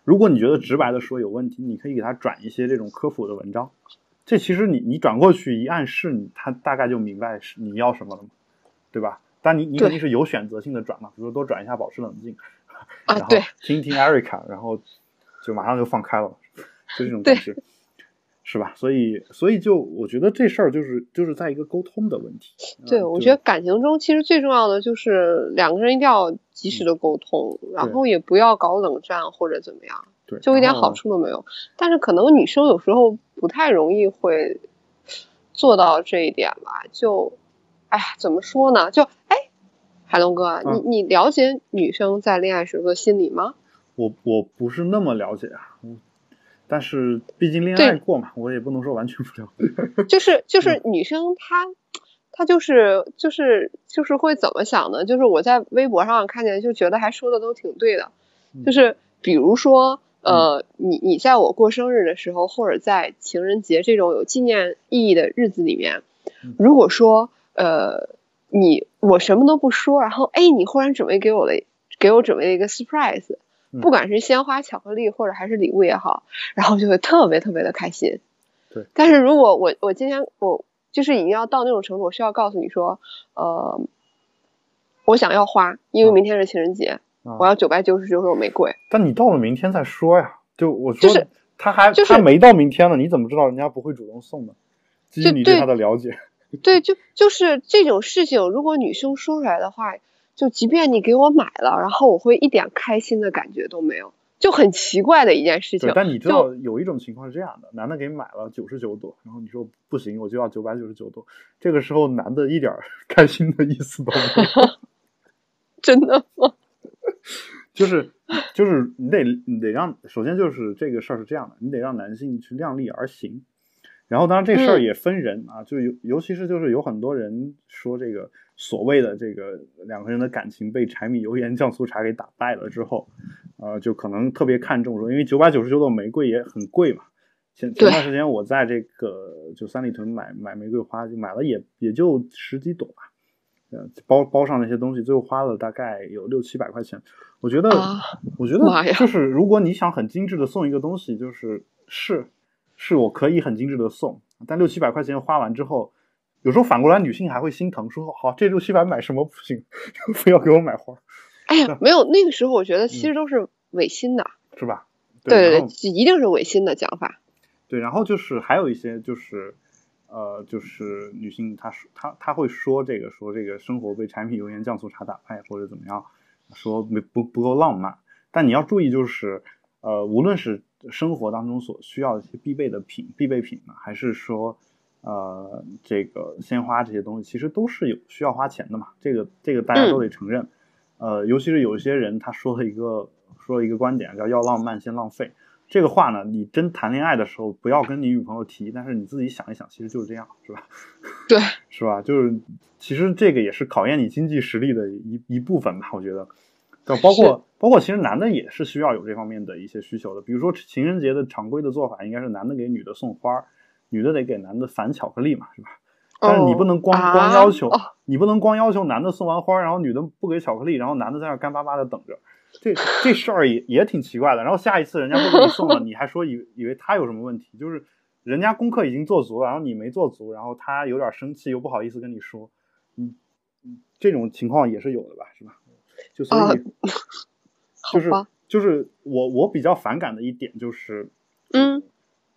如果你觉得直白的说有问题，你可以给他转一些这种科普的文章。这其实你你转过去一暗示你，他大概就明白是你要什么了嘛，对吧？但你你肯定是有选择性的转嘛，比如说多转一下保持冷静，然后听一听听 Erica，然后就马上就放开了，就这种感觉，是吧？所以所以就我觉得这事儿就是就是在一个沟通的问题。对，我觉得感情中其实最重要的就是两个人一定要及时的沟通，然后也不要搞冷战或者怎么样，对，就一点好处都没有。但是可能女生有时候不太容易会做到这一点吧，就，哎呀，怎么说呢？就哎，海龙哥，你嗯你了解女生在恋爱时候的心理吗？我我不是那么了解啊，嗯但是毕竟恋爱过嘛，我也不能说完全不了解。就是就是嗯女生她她就是就是就是会怎么想呢？就是我在微博上看见，就觉得还说的都挺对的，嗯就是比如说。呃，你你在我过生日的时候，或者在情人节这种有纪念意义的日子里面嗯，如果说呃你我什么都不说，然后哎你忽然准备给我了给我准备了一个 surprise，嗯不管是鲜花、巧克力或者还是礼物也好，然后就会特别特别的开心。对。但是如果我我今天我就是已经要到那种程度，我需要告诉你说，呃，我想要花，因为嗯明天是情人节，啊我要九百九十九朵玫瑰。但你到了明天再说呀。就我说，就是他还、就是他没到明天呢，你怎么知道人家不会主动送呢？基于你对他的了解，对，就就是这种事情，如果女生说出来的话，就即便你给我买了，然后我会一点开心的感觉都没有，就很奇怪的一件事情对，。但你知道有一种情况是这样的：男的给你买了九十九朵，然后你说不行，我就要九百九十九朵，这个时候男的一点 开心的意思都没有。真的吗？就是就是你得你得让，首先就是这个事儿是这样的，你得让男性去量力而行。然后当然这事儿嗯也分人啊，就尤尤其是就是有很多人说这个所谓的这个两个人的感情被柴米油盐酱醋茶给打败了之后，呃，就可能特别看重说，因为九百九十九朵玫瑰也很贵嘛。前前段时间我在这个就三里屯买买玫瑰花，就买了也也就十几朵吧，呃，包包上那些东西，最后花了大概有六七百块钱。我觉得，啊我觉得就是如果你想很精致的送一个东西，就是是是我可以很精致的送，但六七百块钱花完之后，有时候反过来女性还会心疼，说好这六七百买什么不行，非要给我买花，哎呀，没有那个时候，我觉得其嗯实都是违心的。是吧？对对对一定是违心的讲法。对，然后就是还有一些就是，呃，就是女性她说她她会说这个说这个生活被柴米油盐酱醋茶打败或者怎么样，说没不不够浪漫。但你要注意，就是呃，无论是生活当中所需要的一些必备的品必备品呢，还是说呃这个鲜花这些东西，其实都是有需要花钱的嘛。这个这个大家都得承认。呃，尤其是有一些人他说了一个说了一个观点，叫要浪漫先浪费。这个话呢，你真谈恋爱的时候不要跟你女朋友提，但是你自己想一想，其实就是这样，是吧？对，是吧？就是其实这个也是考验你经济实力的一一部分吧，我觉得。就包括包括，其实男的也是需要有这方面的一些需求的。比如说情人节的常规的做法，应该是男的给女的送花，女的得给男的返巧克力嘛，是吧？但是你不能光光要求，你不能光要求男的送完花，然后女的不给巧克力，然后男的在那干巴巴的等着。这这事儿也也挺奇怪的。然后下一次人家不给你送了，你还说以以为他有什么问题？就是人家功课已经做足了，然后你没做足，然后他有点生气，又不好意思跟你说，嗯，这种情况也是有的吧，是吧？就所以，就是就是我我比较反感的一点就是，嗯，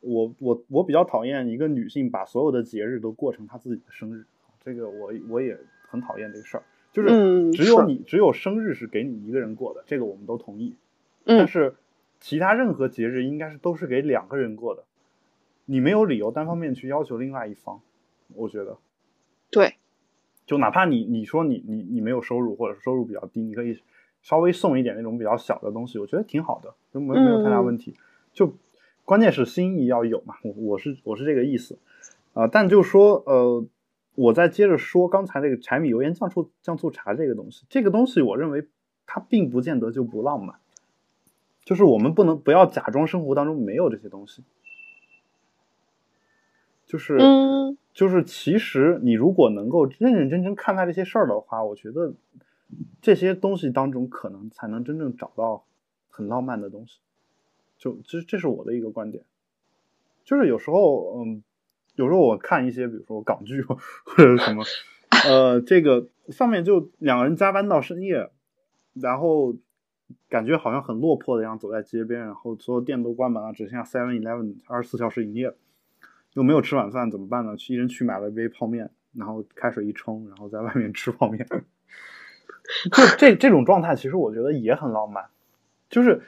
我我我比较讨厌一个女性把所有的节日都过成她自己的生日，这个我我也很讨厌这个事儿。就是只有你只有生日是给你一个人过的，这个我们都同意。但是其他任何节日应该是都是给两个人过的，你没有理由单方面去要求另外一方。我觉得，对。就哪怕你你说你你你没有收入，或者是收入比较低，你可以稍微送一点那种比较小的东西，我觉得挺好的，就没没有太大问题。就关键是心意要有嘛，我我是我是这个意思啊。但就是说，呃，我再接着说刚才那个柴米油盐酱醋酱醋茶这个东西，这个东西我认为它并不见得就不浪漫，就是我们不能不要假装生活当中没有这些东西，就是。就是其实你如果能够认认真真看待这些事儿的话，我觉得这些东西当中可能才能真正找到很浪漫的东西。就这这是我的一个观点。就是有时候，嗯，有时候我看一些，比如说港剧或者什么，呃，这个上面就两个人加班到深夜，然后感觉好像很落魄的样子走在街边，然后所有店都关门了，只剩下 Seven Eleven 二十四小时营业。又没有吃晚饭怎么办呢？去一人去买了一杯泡面，然后开水一冲，然后在外面吃泡面。就这这种状态，其实我觉得也很浪漫。就是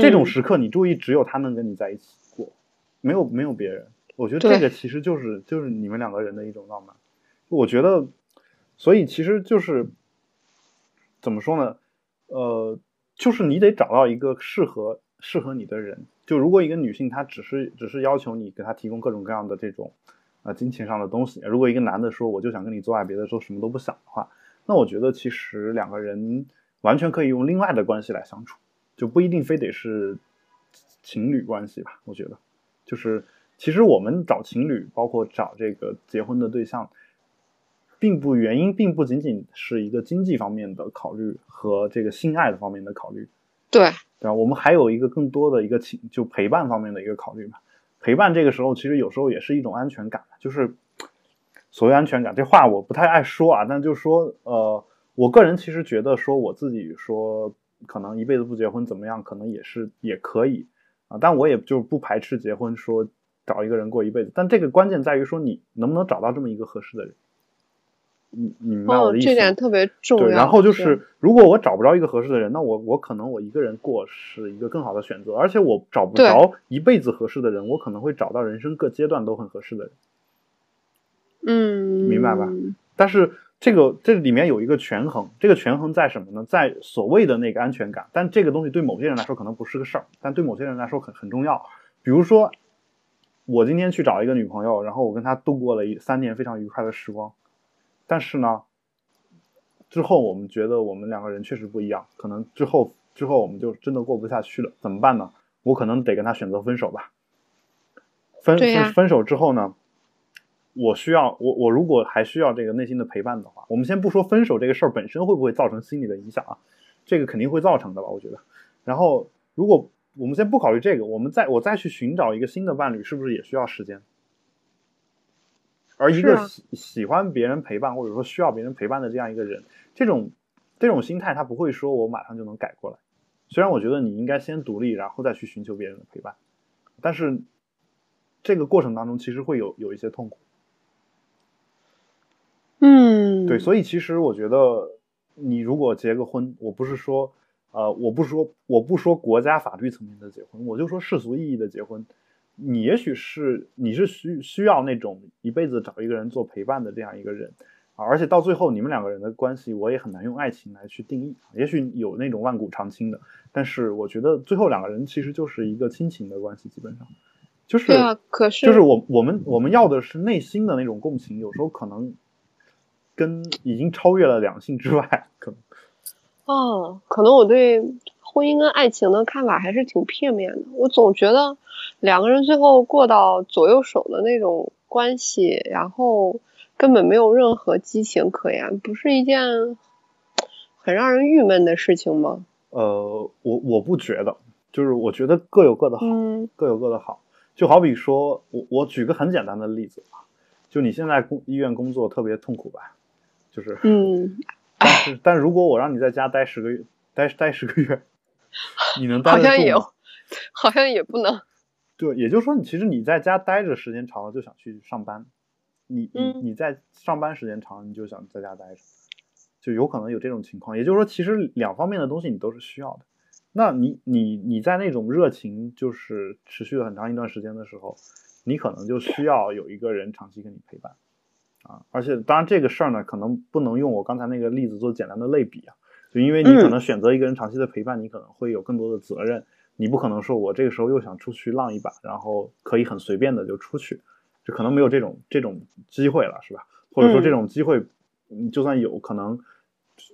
这种时刻，你注意，只有他能跟你在一起过，没有没有别人。我觉得这个其实就是就是你们两个人的一种浪漫。我觉得，所以其实就是怎么说呢？呃，就是你得找到一个适合适合你的人。就如果一个女性她只是只是要求你给她提供各种各样的这种，呃金钱上的东西，如果一个男的说我就想跟你做爱，别的时候什么都不想的话，那我觉得其实两个人完全可以用另外的关系来相处，就不一定非得是情侣关系吧。我觉得，就是其实我们找情侣，包括找这个结婚的对象，并不原因并不仅仅是一个经济方面的考虑和这个性爱的方面的考虑。对。对吧？我们还有一个更多的一个情，就陪伴方面的一个考虑嘛。陪伴这个时候，其实有时候也是一种安全感，就是所谓安全感这话我不太爱说啊，但就说，呃，我个人其实觉得说我自己说可能一辈子不结婚怎么样，可能也是也可以啊，但我也就不排斥结婚，说找一个人过一辈子。但这个关键在于说你能不能找到这么一个合适的人。你你明白我的意思？这点特别重要。对，然后就是，如果我找不着一个合适的人，那我我可能我一个人过是一个更好的选择。而且我找不着一辈子合适的人，我可能会找到人生各阶段都很合适的人。嗯，明白吧？但是这个这里面有一个权衡，这个权衡在什么呢？在所谓的那个安全感。但这个东西对某些人来说可能不是个事儿，但对某些人来说很很重要。比如说，我今天去找一个女朋友，然后我跟她度过了一三年非常愉快的时光。但是呢，之后我们觉得我们两个人确实不一样，可能之后之后我们就真的过不下去了，怎么办呢？我可能得跟他选择分手吧。分分分手之后呢，我需要我我如果还需要这个内心的陪伴的话，我们先不说分手这个事儿本身会不会造成心理的影响啊，这个肯定会造成的吧，我觉得。然后如果我们先不考虑这个，我们再我再去寻找一个新的伴侣，是不是也需要时间？而一个喜喜欢别人陪伴，或者说需要别人陪伴的这样一个人，这种这种心态，他不会说我马上就能改过来。虽然我觉得你应该先独立，然后再去寻求别人的陪伴，但是这个过程当中其实会有有一些痛苦。嗯，对，所以其实我觉得，你如果结个婚，我不是说，呃，我不说我不说国家法律层面的结婚，我就说世俗意义的结婚。你也许是你是需需要那种一辈子找一个人做陪伴的这样一个人，啊，而且到最后你们两个人的关系，我也很难用爱情来去定义。也许有那种万古长青的，但是我觉得最后两个人其实就是一个亲情的关系，基本上就是对啊，可是就是我我们我们要的是内心的那种共情，有时候可能跟已经超越了两性之外，可能哦，可能我对婚姻跟爱情的看法还是挺片面的。我总觉得两个人最后过到左右手的那种关系，然后根本没有任何激情可言，不是一件很让人郁闷的事情吗？呃，我我不觉得，就是我觉得各有各的好，嗯各有各的好。就好比说，我我举个很简单的例子啊，就你现在工医院工作特别痛苦吧，就是，嗯，但是但如果我让你在家待十个月，待待十个月，你能待好像也？好像也不能。对，也就是说，你其实你在家待着时间长了，就想去上班。你你嗯你在上班时间长，你就想在家待着，就有可能有这种情况。也就是说，其实两方面的东西你都是需要的。那你你你在那种热情就是持续了很长一段时间的时候，你可能就需要有一个人长期跟你陪伴啊。而且当然这个事儿呢，可能不能用我刚才那个例子做简单的类比啊，就因为你可嗯能选择一个人长期的陪伴，你可能会有更多的责任。你不可能说我这个时候又想出去浪一把，然后可以很随便的就出去，就可能没有这种这种机会了，是吧？或者说嗯这种机会，嗯，就算有可能，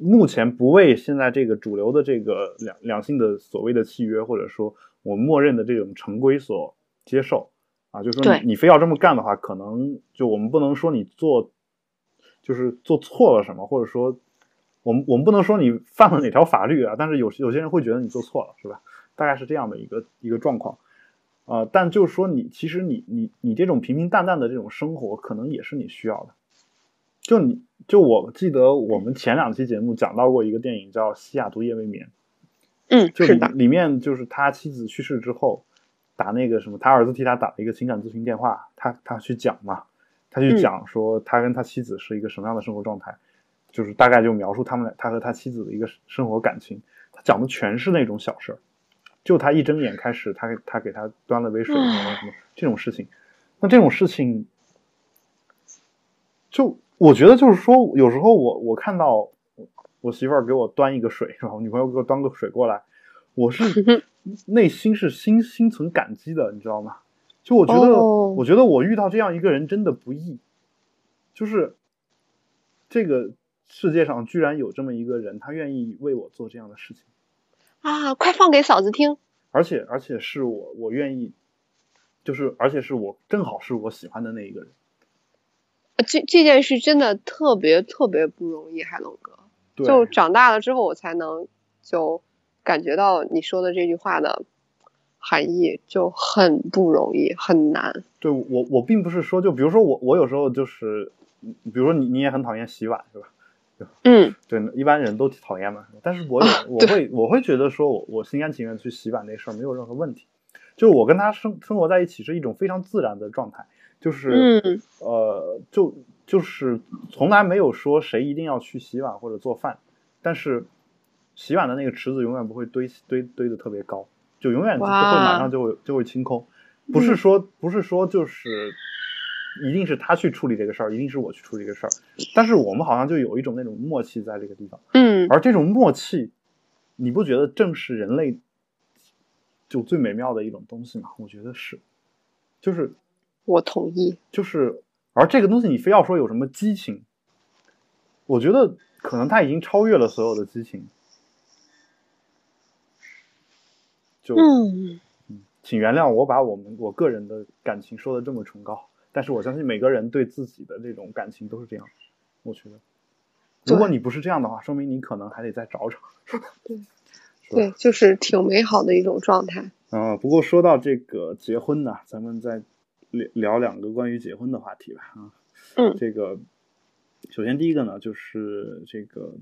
目前不为现在这个主流的这个两两性的所谓的契约，或者说我们默认的这种成规所接受啊，就是说你你非要这么干的话，可能就我们不能说你做就是做错了什么，或者说我们我们不能说你犯了哪条法律啊，但是有有些人会觉得你做错了，是吧？大概是这样的一个一个状况，呃，但就是说你其实你你你这种平平淡淡的这种生活，可能也是你需要的。就你就我记得我们前两期节目讲到过一个电影叫《西雅图夜未眠》，嗯，就是里面就是他妻子去世之后，打那个什么，他儿子替他打了一个情感咨询电话，他他去讲嘛，他去嗯讲说他跟他妻子是一个什么样的生活状态，就是大概就描述他们俩他和他妻子的一个生活感情，他讲的全是那种小事儿，就他一睁眼开始，他给他给他端了杯水，什么什么这种事情，那这种事情，就我觉得就是说，有时候我我看到我媳妇儿给我端一个水，然后女朋友给我端个水过来，我是 内心是心心存感激的，你知道吗？就我觉得，哦。我觉得我遇到这样一个人真的不易，就是这个世界上居然有这么一个人，他愿意为我做这样的事情，啊，快放给嫂子听。而且而且是我我愿意，就是而且是我正好是我喜欢的那一个人，呃这这件事真的特别特别不容易，海龙哥。对，就长大了之后，我才能就感觉到你说的这句话的含义，就很不容易，很难。对我我并不是说，就比如说我我有时候就是，嗯比如说你你也很讨厌洗碗是吧？嗯。对，一般人都讨厌嘛。但是我有我会我会觉得说我我心甘情愿去洗碗那事儿没有任何问题，就是我跟他生生活在一起是一种非常自然的状态，就是、嗯呃就就是从来没有说谁一定要去洗碗或者做饭，但是洗碗的那个池子永远不会堆堆堆的特别高，就永远就会马上就会就会清空，不是说不是说就是一定是他去处理这个事儿，一定是我去处理这个事儿，但是我们好像就有一种那种默契在这个地方，嗯，而这种默契，你不觉得正是人类就最美妙的一种东西吗？我觉得是，就是我同意。就是，而这个东西你非要说有什么激情，我觉得可能它已经超越了所有的激情。就嗯，请原谅我把我们我个人的感情说的这么崇高，但是我相信每个人对自己的这种感情都是这样。我觉得，如果你不是这样的话，说明你可能还得再找找。对对，就是挺美好的一种状态。啊、不过说到这个结婚呢，咱们再聊聊两个关于结婚的话题吧。啊，嗯这个首先第一个呢，就是这个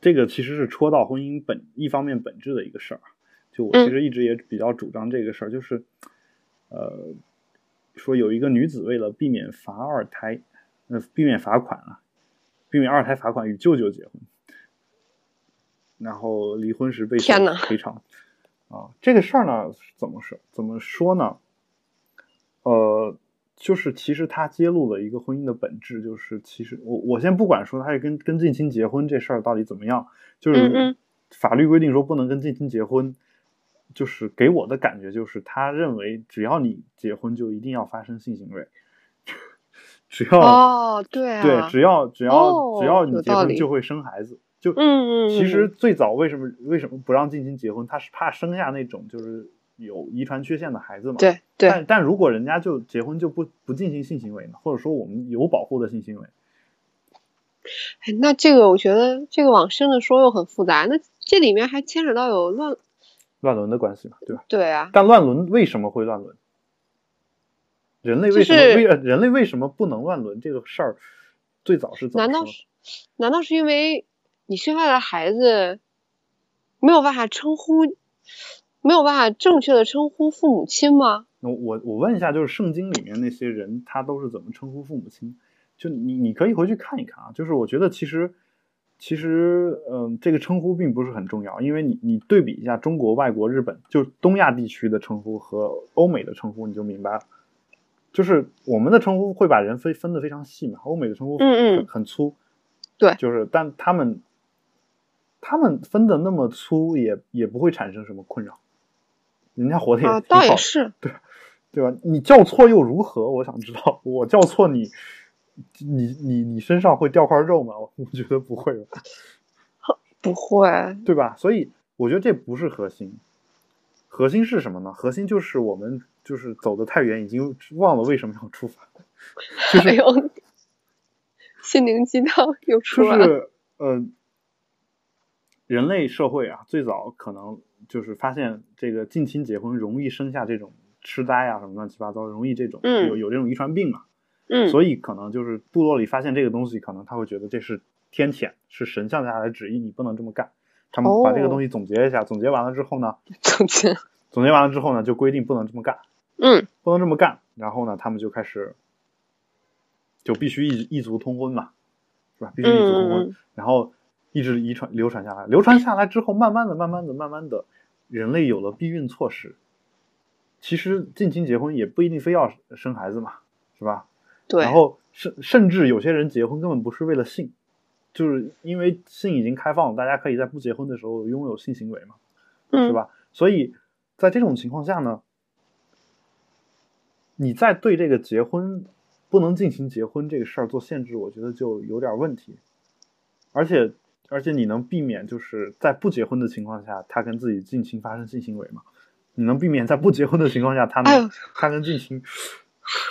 这个其实是戳到婚姻本一方面本质的一个事儿。就我嗯其实一直也比较主张这个事儿，就是呃，说有一个女子为了避免罚二胎，呃，避免罚款啊，避免二胎罚款与舅舅结婚，然后离婚时被求天哪赔偿。啊，这个事儿呢，怎么说？怎么说呢？呃，就是其实他揭露了一个婚姻的本质，就是其实我我先不管说他是跟跟近亲结婚这事儿到底怎么样，就是法律规定说不能跟近亲结婚，就是给我的感觉就是他认为只要你结婚就一定要发生性行为，只要哦对对，只要只要只要你结婚就会生孩子，就嗯嗯，其实最早为什么为什么不让近亲结婚，他是怕生下那种就是。有遗传缺陷的孩子嘛？对对。但但如果人家就结婚就不不进行性行为呢？或者说我们有保护的性行为？哎，那这个我觉得这个往深了说又很复杂。那这里面还牵扯到有乱乱伦的关系嘛？对吧？对啊。但乱伦为什么会乱伦？人类为什么为人类为什么不能乱伦？这个事儿最早是怎么？难道是难道是因为你生下的孩子没有办法称呼？没有办法正确的称呼父母亲吗？那我我问一下，就是圣经里面那些人，他都是怎么称呼父母亲？就你你可以回去看一看啊。就是我觉得其实其实嗯，这个称呼并不是很重要，因为你你对比一下中国、外国、日本，就东亚地区的称呼和欧美的称呼，你就明白了。就是我们的称呼会把人分分的非常细嘛，欧美的称呼嗯嗯很粗，对，就是但他们他们分的那么粗，也也不会产生什么困扰。人家活的也挺好，倒也是，对，对吧？你叫错又如何？我想知道，我叫错你，你你你身上会掉块肉吗？我觉得不会吧，不会，对吧？所以我觉得这不是核心，核心是什么呢？核心就是我们就是走的太远，已经忘了为什么要出发。哎呦，心灵鸡汤又出来了。就是呃，人类社会啊，最早可能。就是发现这个近亲结婚容易生下这种痴呆啊什么乱七八糟，容易这种有有这种遗传病嘛，嗯，所以可能就是部落里发现这个东西，可能他会觉得这是天谴，是神降下来的旨意，你不能这么干。他们把这个东西总结一下，总结完了之后呢，总结总结完了之后呢，就规定不能这么干，嗯，不能这么干。然后呢，他们就开始就必须异异族通婚嘛，是吧？必须异族通婚，然后。一直遗传流传下来，流传下来之后，慢慢的、慢慢的、慢慢的，人类有了避孕措施。其实近亲结婚也不一定非要生孩子嘛，是吧？对。然后甚甚至有些人结婚根本不是为了性，就是因为性已经开放了，大家可以在不结婚的时候拥有性行为嘛，是吧？所以在这种情况下呢，你在对这个结婚不能进行结婚这个事儿做限制，我觉得就有点问题，而且。而且你能避免就是在不结婚的情况下，他跟自己近亲发生性行为吗？你能避免在不结婚的情况下，他能他跟近亲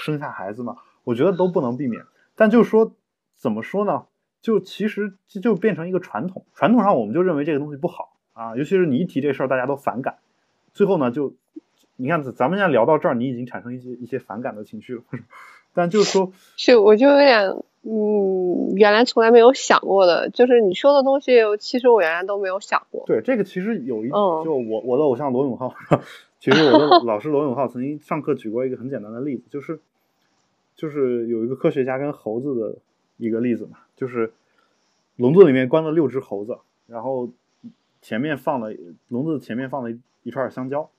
生下孩子吗？我觉得都不能避免。但就是说怎么说呢？就其实就变成一个传统，传统上我们就认为这个东西不好啊。尤其是你一提这事儿，大家都反感。最后呢，就你看咱们现在聊到这儿，你已经产生一些一些反感的情绪了。但就是说，是我就有点。嗯，原来从来没有想过的，就是你说的东西，其实我原来都没有想过。对，这个其实有一，就我我的偶像罗永浩，其实我的老师罗永浩曾经上课举过一个很简单的例子，就是就是有一个科学家跟猴子的一个例子嘛，就是笼子里面关了六只猴子，然后前面放了笼子前面放了一一串香蕉，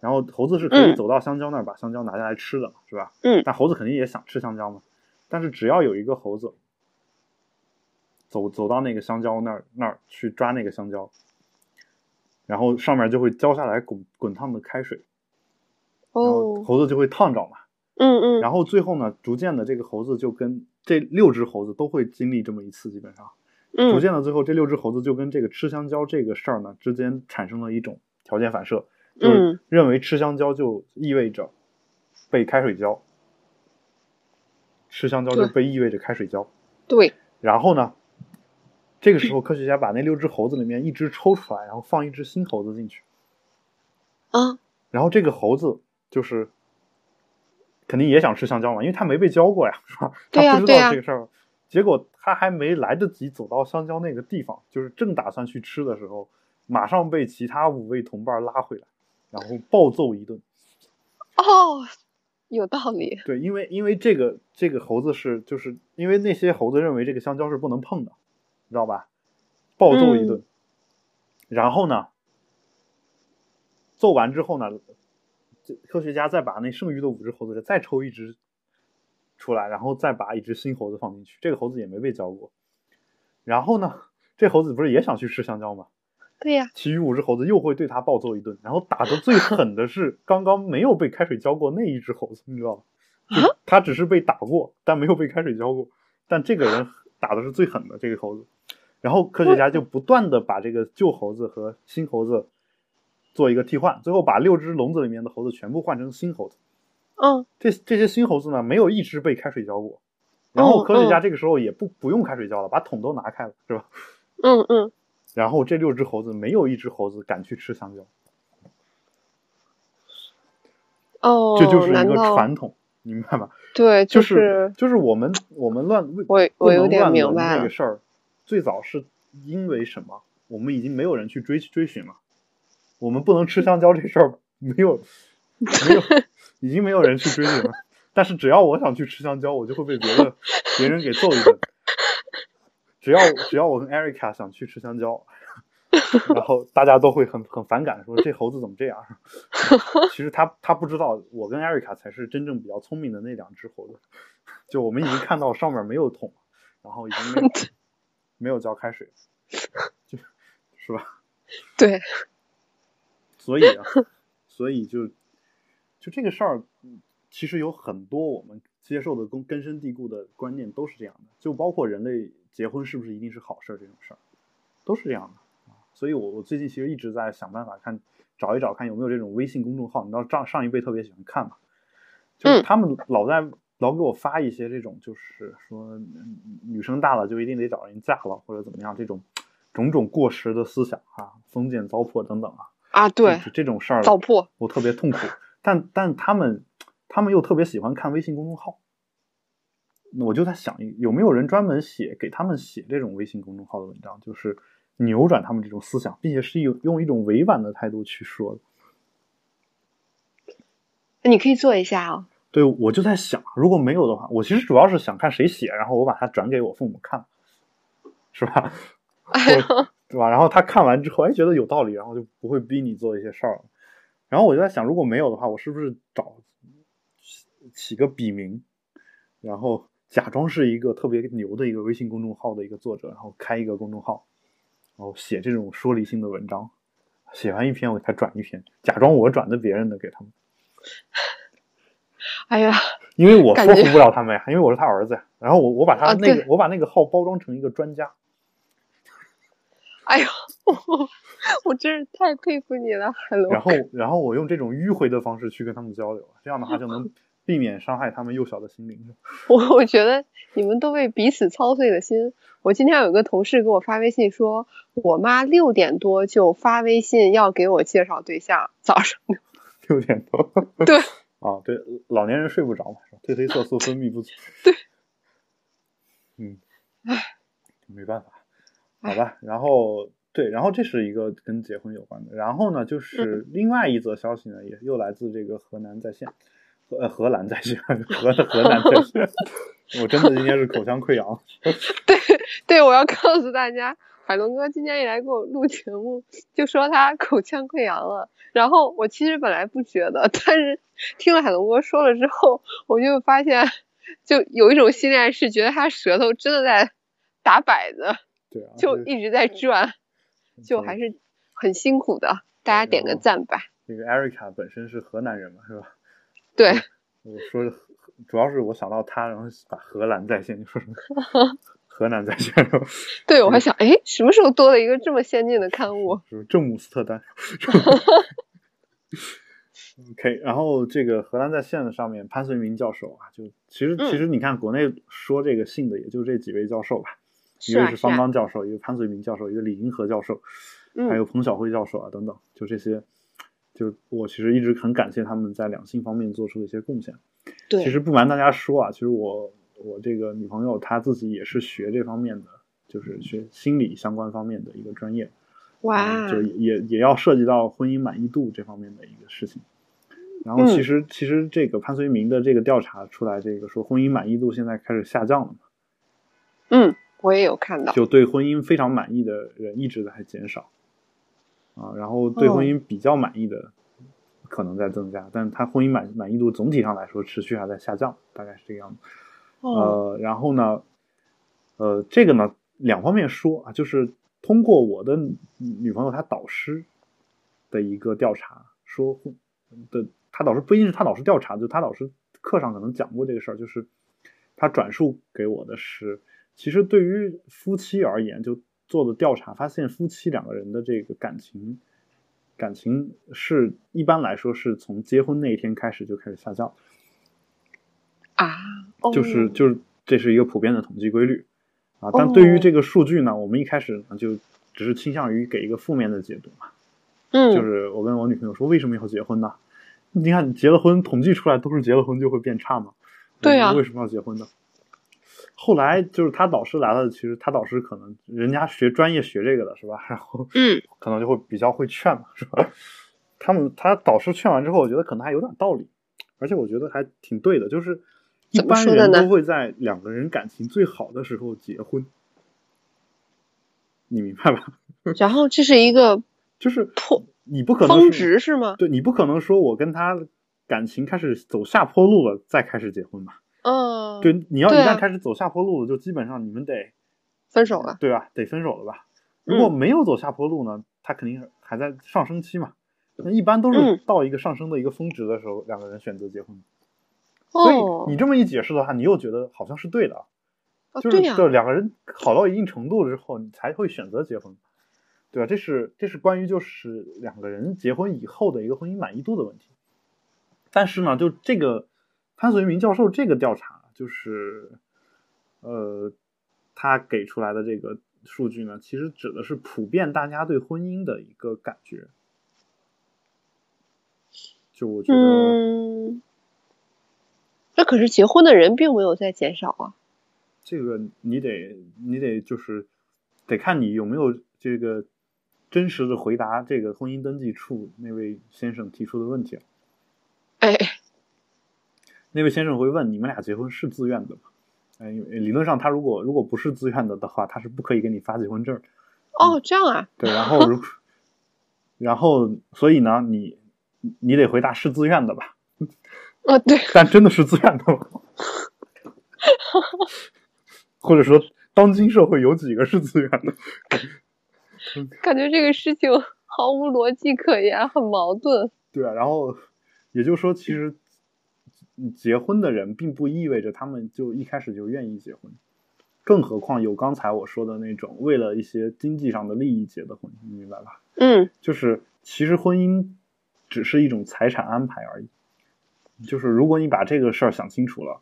然后猴子是可以走到香蕉那儿把香蕉拿下来吃的嘛，是吧？嗯。但猴子肯定也想吃香蕉嘛。但是只要有一个猴子走走到那个香蕉那儿那儿去抓那个香蕉，然后上面就会浇下来滚滚烫的开水，然后猴子就会烫着嘛。嗯嗯。然后最后呢，逐渐的这个猴子就跟这六只猴子都会经历这么一次，基本上，逐渐的最后这六只猴子就跟这个吃香蕉这个事儿呢之间产生了一种条件反射，就是认为吃香蕉就意味着被开水浇。吃香蕉就被意味着开水浇，对。然后呢，这个时候科学家把那六只猴子里面一只抽出来，然后放一只新猴子进去。啊。然后这个猴子就是肯定也想吃香蕉嘛，因为他没被教过呀，是吧？他不知道这个事儿。结果他还没来得及走到香蕉那个地方，就是正打算去吃的时候，马上被其他五位同伴拉回来，然后暴揍一顿。哦。有道理，对，因为因为这个这个猴子是就是因为那些猴子认为这个香蕉是不能碰的，你知道吧？暴揍一顿，然后呢，揍完之后呢，科学家再把那剩余的五只猴子再抽一只出来，然后再把一只新猴子放进去，这个猴子也没被教过。然后呢，这猴子不是也想去吃香蕉吗？对呀，其余五只猴子又会对他暴揍一顿，然后打的最狠的是刚刚没有被开水浇过那一只猴子，你知道吗？就他只是被打过，但没有被开水浇过，但这个人打的是最狠的这个猴子。然后科学家就不断的把这个旧猴子和新猴子做一个替换，最后把六只笼子里面的猴子全部换成新猴子。嗯，这这些新猴子呢，没有一只被开水浇过。然后科学家这个时候也不不用开水浇了，把桶都拿开了，是吧？嗯嗯。然后这六只猴子没有一只猴子敢去吃香蕉。哦，这就是一个传统，你明白吗？对，就是就是我们我们乱我我有点明白这个事儿。最早是因为什么？我们已经没有人去追追寻了。我们不能吃香蕉这事儿没有没有，已经没有人去追你了。但是只要我想去吃香蕉，我就会被别的别人给揍一顿。只要只要我跟 Erica 想去吃香蕉，然后大家都会很很反感，说这猴子怎么这样？其实他他不知道，我跟 Erica 才是真正比较聪明的那两只猴子。就我们已经看到上面没有桶，然后已经没有。没有浇开水，就，是吧？对。所以啊，所以就，就这个事儿，其实有很多我们接受的根根深蒂固的观念都是这样的，就包括人类结婚是不是一定是好事这种事儿，都是这样的啊。所以我我最近其实一直在想办法看，找一找看有没有这种微信公众号，你知道上上一辈特别喜欢看嘛，就是他们老在。老给我发一些这种，就是说女生大了就一定得找人嫁了，或者怎么样这种种种过时的思想啊，封建糟粕等等啊啊，对，这种事儿我特别痛苦。但但他们他们又特别喜欢看微信公众号，我就在想，有没有人专门写给他们写这种微信公众号的文章，就是扭转他们这种思想，并且是用用一种委婉的态度去说你可以做一下啊。对，我就在想，如果没有的话，我其实主要是想看谁写，然后我把它转给我父母看，是吧？对吧？然后他看完之后，哎，觉得有道理，然后就不会逼你做一些事儿了。然后我就在想，如果没有的话，我是不是找起个笔名，然后假装是一个特别牛的一个微信公众号的一个作者，然后开一个公众号，然后写这种说理性的文章，写完一篇我给他转一篇，假装我转的别人的给他们。哎呀，因为我说服不了他们呀，因为我是他儿子呀。然后我我把他那个我把那个号包装成一个专家。哎呦，我 我真是太佩服你了，然后然后我用这种迂回的方式去跟他们交流，这样的话就能 避免伤害他们幼小的心灵。我我觉得你们都为彼此操碎了心。我今天有个同事给我发微信说，我妈六点多就发微信要给我介绍对象，早上六点多。对。啊，对，老年人睡不着嘛，褪黑色素分泌不足。对，嗯，唉，没办法，好吧。然后，对，然后这是一个跟结婚有关的。然后呢，就是另外一则消息呢，也又来自这个河南在线，呃，荷兰在线，河河南在线。我真的今天是口腔溃疡。对，对，我要告诉大家。海龙哥今天一来给我录节目，就说他口腔溃疡了。然后我其实本来不觉得，但是听了海龙哥说了之后，我就发现，就有一种心理暗示，觉得他舌头真的在打摆子，对啊，就一直在转，就还是很辛苦的。大家点个赞吧。那个 Erica 本身是河南人嘛，是吧？对。我说，主要是我想到他，然后把荷兰在线，你说什么？河南在线，对我还想，哎，什么时候多了一个这么先进的刊物？是郑姆斯特丹。OK，然后这个荷兰在线的上面，潘绥铭教授啊，就其实其实你看国内说这个姓的也就这几位教授吧，一个是方刚教授，一个潘绥铭教授，一个李银河教授，还有彭晓辉教授啊等等，就这些，就我其实一直很感谢他们在两性方面做出的一些贡献。对，其实不瞒大家说啊，其实我。我这个女朋友她自己也是学这方面的，就是学心理相关方面的一个专业，哇，就也也要涉及到婚姻满意度这方面的一个事情。然后其实其实这个潘绥铭的这个调查出来，这个说婚姻满意度现在开始下降了嘛？嗯，我也有看到，就对婚姻非常满意的人一直在减少，啊，然后对婚姻比较满意的可能在增加，但是他婚姻满满意度总体上来说持续还在下降，大概是这个样子。呃，然后呢，呃，这个呢两方面说啊，就是通过我的女朋友她导师的一个调查说的，她导师不一定是她导师调查，就她导师课上可能讲过这个事儿，就是她转述给我的是，其实对于夫妻而言，就做的调查发现，夫妻两个人的这个感情。感情是一般来说是从结婚那一天开始就开始下降，啊，就是就是这是一个普遍的统计规律啊。但对于这个数据呢，我们一开始呢就只是倾向于给一个负面的解读嘛。嗯，就是我跟我女朋友说，为什么要结婚呢？你看结了婚，统计出来都是结了婚就会变差嘛。对呀，为什么要结婚呢？后来就是他导师来了，其实他导师可能人家学专业学这个的是吧？然后嗯，可能就会比较会劝嘛，是吧？他们他导师劝完之后，我觉得可能还有点道理，而且我觉得还挺对的，就是一般人都会在两个人感情最好的时候结婚，你明白吧？然后这是一个就是破，你不可能峰值是吗？对你不可能说我跟他感情开始走下坡路了再开始结婚吧？嗯，对，你要一旦开始走下坡路了，就基本上你们得分手了，对吧？得分手了吧？如果没有走下坡路呢，他肯定还在上升期嘛。那一般都是到一个上升的一个峰值的时候，两个人选择结婚。所以你这么一解释的话，你又觉得好像是对的，就是就两个人好到一定程度之后，你才会选择结婚，对吧？这是这是关于就是两个人结婚以后的一个婚姻满意度的问题。但是呢，就这个。潘绥明教授这个调查，就是，呃，他给出来的这个数据呢，其实指的是普遍大家对婚姻的一个感觉。就我觉得，嗯，那可是结婚的人并没有在减少啊。这个你得，你得就是得看你有没有这个真实的回答这个婚姻登记处那位先生提出的问题。哎。那位先生会问：“你们俩结婚是自愿的吗？”哎，理论上他如果如果不是自愿的的话，他是不可以给你发结婚证。哦，这样啊。对，然后如，然后所以呢，你你得回答是自愿的吧？哦，对。但真的是自愿的吗？或者说，当今社会有几个是自愿的？感觉这个事情毫无逻辑可言，很矛盾。对啊，然后也就是说，其实。结婚的人并不意味着他们就一开始就愿意结婚，更何况有刚才我说的那种为了一些经济上的利益结的婚，你明白吧？嗯，就是其实婚姻只是一种财产安排而已，就是如果你把这个事儿想清楚了，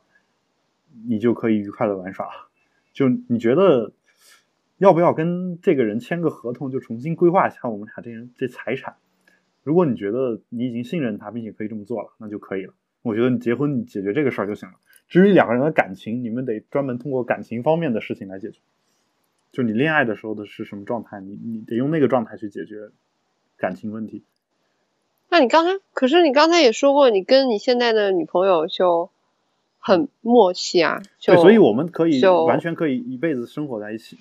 你就可以愉快的玩耍。就你觉得要不要跟这个人签个合同，就重新规划一下我们俩这人这财产？如果你觉得你已经信任他，并且可以这么做了，那就可以了。我觉得你结婚，你解决这个事儿就行了。至于两个人的感情，你们得专门通过感情方面的事情来解决。就你恋爱的时候的是什么状态，你你得用那个状态去解决感情问题。那你刚才，可是你刚才也说过，你跟你现在的女朋友就很默契啊。对，所以我们可以完全可以一辈子生活在一起。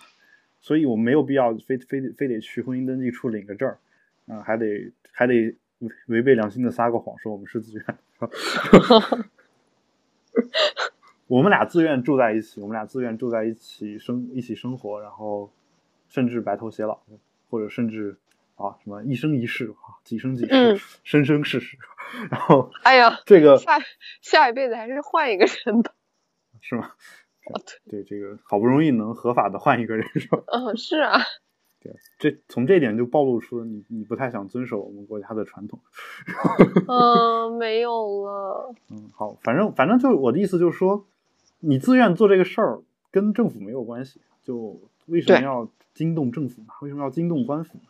所以我们没有必要非非得非得去婚姻登记处领个证儿，啊，还得还得违背良心的撒个谎，说我们是自愿。我们俩自愿住在一起，我们俩自愿住在一起生一起生活，然后甚至白头偕老，或者甚至啊什么一生一世啊几生几世，生生世世。然后哎呀，这个下下一辈子还是换一个人吧，是吗？对，这个好不容易能合法的换一个人是吧？嗯，是啊。对，这从这点就暴露出了你你不太想遵守我们国家的传统。嗯，没有了。嗯，好，反正反正就是我的意思就是说，你自愿做这个事儿跟政府没有关系，就为什么要惊动政府呢？为什么要惊动官府呢？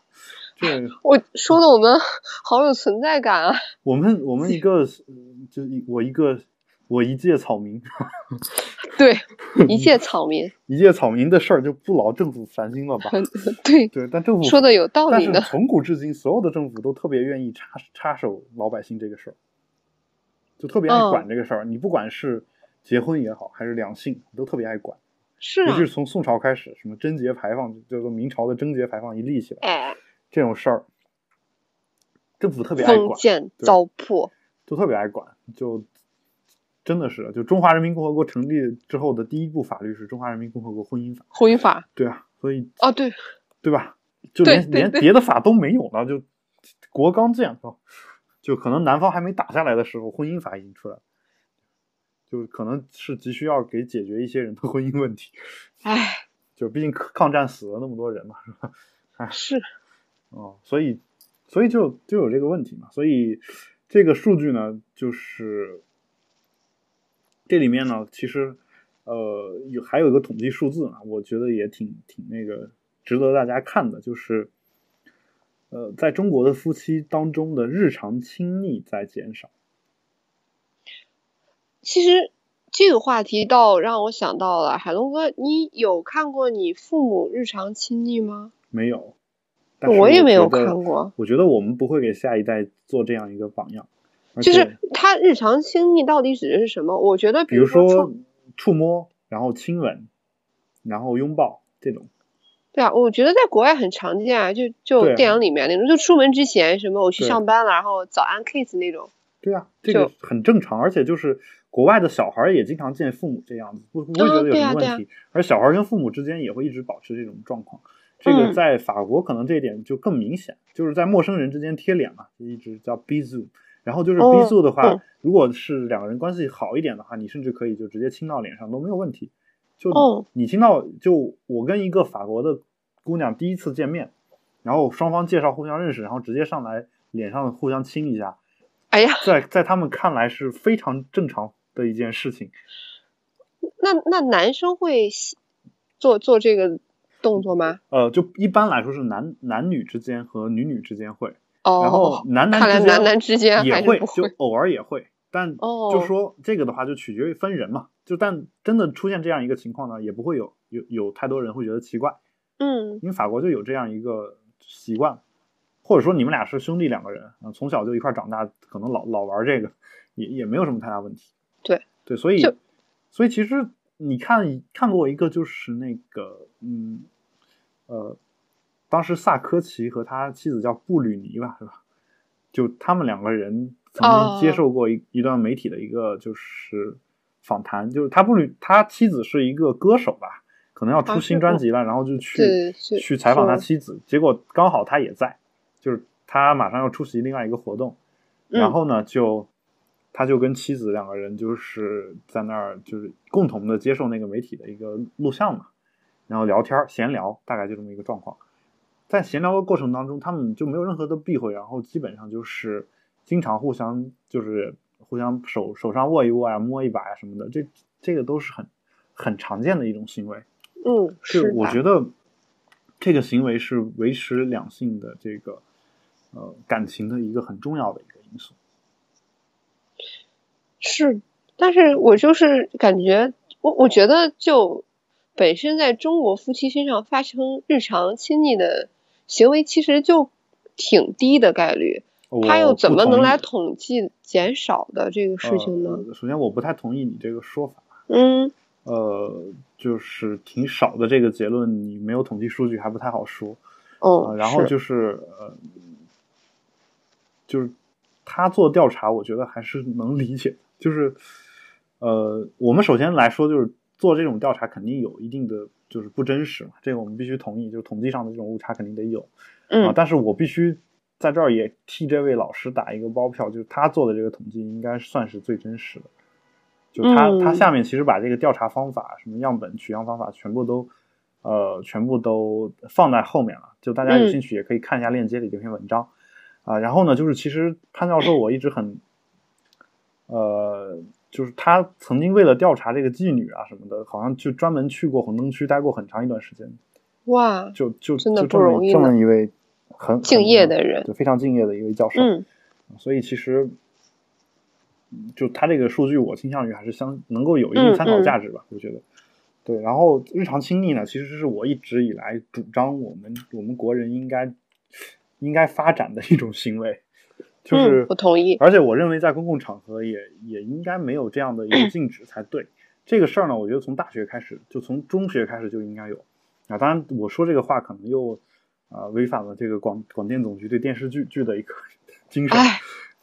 这我说的我们 好有存在感啊！我们我们一个就一我一个。我一介草民，对，一介草民，一介草民的事儿就不劳政府烦心了吧？对对，但政府说的有道理的。从古至今，所有的政府都特别愿意插插手老百姓这个事儿，就特别爱管这个事儿。你不管是结婚也好，还是两性，都特别爱管。是，尤其是从宋朝开始，什么贞节牌坊，叫做明朝的贞节牌坊一立起来，哎，这种事儿，政府特别爱管，封建糟粕，就特别爱管，就。真的是，就中华人民共和国成立之后的第一部法律是《中华人民共和国婚姻法》。婚姻法。对啊，所以啊，对，对吧？就连连别的法都没有了，就国刚建造，就可能南方还没打下来的时候，婚姻法已经出来了，就可能是急需要给解决一些人的婚姻问题。唉，就毕竟抗战死了那么多人嘛，是吧？唉，是。哦，所以，所以就就有这个问题嘛。所以这个数据呢，就是这里面呢，其实呃有还有一个统计数字呢，我觉得也挺挺那个值得大家看的，就是呃在中国的夫妻当中的日常亲昵在减少。其实这个话题倒让我想到了海龙哥，你有看过你父母日常亲昵吗？没有。我也没有看过。我觉得我们不会给下一代做这样一个榜样。就是他日常亲密到底指的是什么？我觉得，比如说触摸，然后亲吻，然后拥抱这种。对啊，我觉得在国外很常见啊，就就电影里面那种，就出门之前什么我去上班了，然后早安 kiss 那种。对啊，这个很正常，而且就是国外的小孩也经常见父母这样子，不不会觉得有什么问题。而小孩跟父母之间也会一直保持这种状况。这个在法国可能这一点就更明显，就是在陌生人之间贴脸嘛，就一直叫 bisou。然后就是 bisou 的话，如果是两个人关系好一点的话，你甚至可以就直接亲到脸上都没有问题。就你亲到，就我跟一个法国的姑娘第一次见面，然后双方介绍互相认识，然后直接上来脸上互相亲一下，哎呀，在在他们看来是非常正常的一件事情。那那男生会做做这个？动作吗？呃，就一般来说是男男女之间和女女之间会，哦，然后男男之间男男之间也会，就偶尔也会，但就说这个的话就取决于分人嘛，就但真的出现这样一个情况呢，也不会有有有太多人会觉得奇怪，嗯，因为法国就有这样一个习惯，或者说你们俩是兄弟两个人啊，从小就一块长大，可能老老玩这个也也没有什么太大问题，对。对，所以所以其实。你看看过一个就是那个嗯呃，当时萨科齐和他妻子叫布吕尼吧，是吧？就他们两个人曾经接受过一一段媒体的一个就是访谈，就是他布吕他妻子是一个歌手吧，可能要出新专辑了，然后就去去采访他妻子，结果刚好他也在，就是他马上要出席另外一个活动，然后呢就。他就跟妻子两个人就是在那儿，就是共同的接受那个媒体的一个录像嘛，然后聊天闲聊，大概就这么一个状况。在闲聊的过程当中，他们就没有任何的避讳，然后基本上就是经常互相就是互相手手上握一握啊，摸一把啊什么的，这这个都是很很常见的一种行为。嗯，是我觉得这个行为是维持两性的这个呃感情的一个很重要的一个因素。是，但是我就是感觉，我我觉得就本身在中国夫妻身上发生日常亲密的行为，其实就挺低的概率。他又怎么能来统计减少的这个事情呢？首先，我不太同意你这个说法。嗯。呃，就是挺少的这个结论，你没有统计数据还不太好说。哦。然后就是呃，就是他做调查，我觉得还是能理解。就是，呃，我们首先来说，就是做这种调查肯定有一定的就是不真实嘛，这个我们必须同意，就是统计上的这种误差肯定得有，嗯，但是我必须在这儿也替这位老师打一个包票，就是他做的这个统计应该算是最真实的，就他他下面其实把这个调查方法、什么样本取样方法全部都，呃，全部都放在后面了，就大家有兴趣也可以看一下链接里这篇文章，啊，然后呢，就是其实潘教授我一直很。呃，就是他曾经为了调查这个妓女啊什么的，好像就专门去过红灯区待过很长一段时间。哇，就就真的不容易。这么一位很敬业的人，就非常敬业的一位教授。嗯，所以其实，就他这个数据，我倾向于还是相能够有一定参考价值吧。我觉得，对。然后日常亲密呢，其实是我一直以来主张我们我们国人应该应该发展的一种行为。就是不同意，而且我认为在公共场合也也应该没有这样的一个禁止才对。这个事儿呢，我觉得从大学开始，就从中学开始就应该有。啊，当然我说这个话可能又啊违反了这个广广电总局对电视剧剧的一个 精神。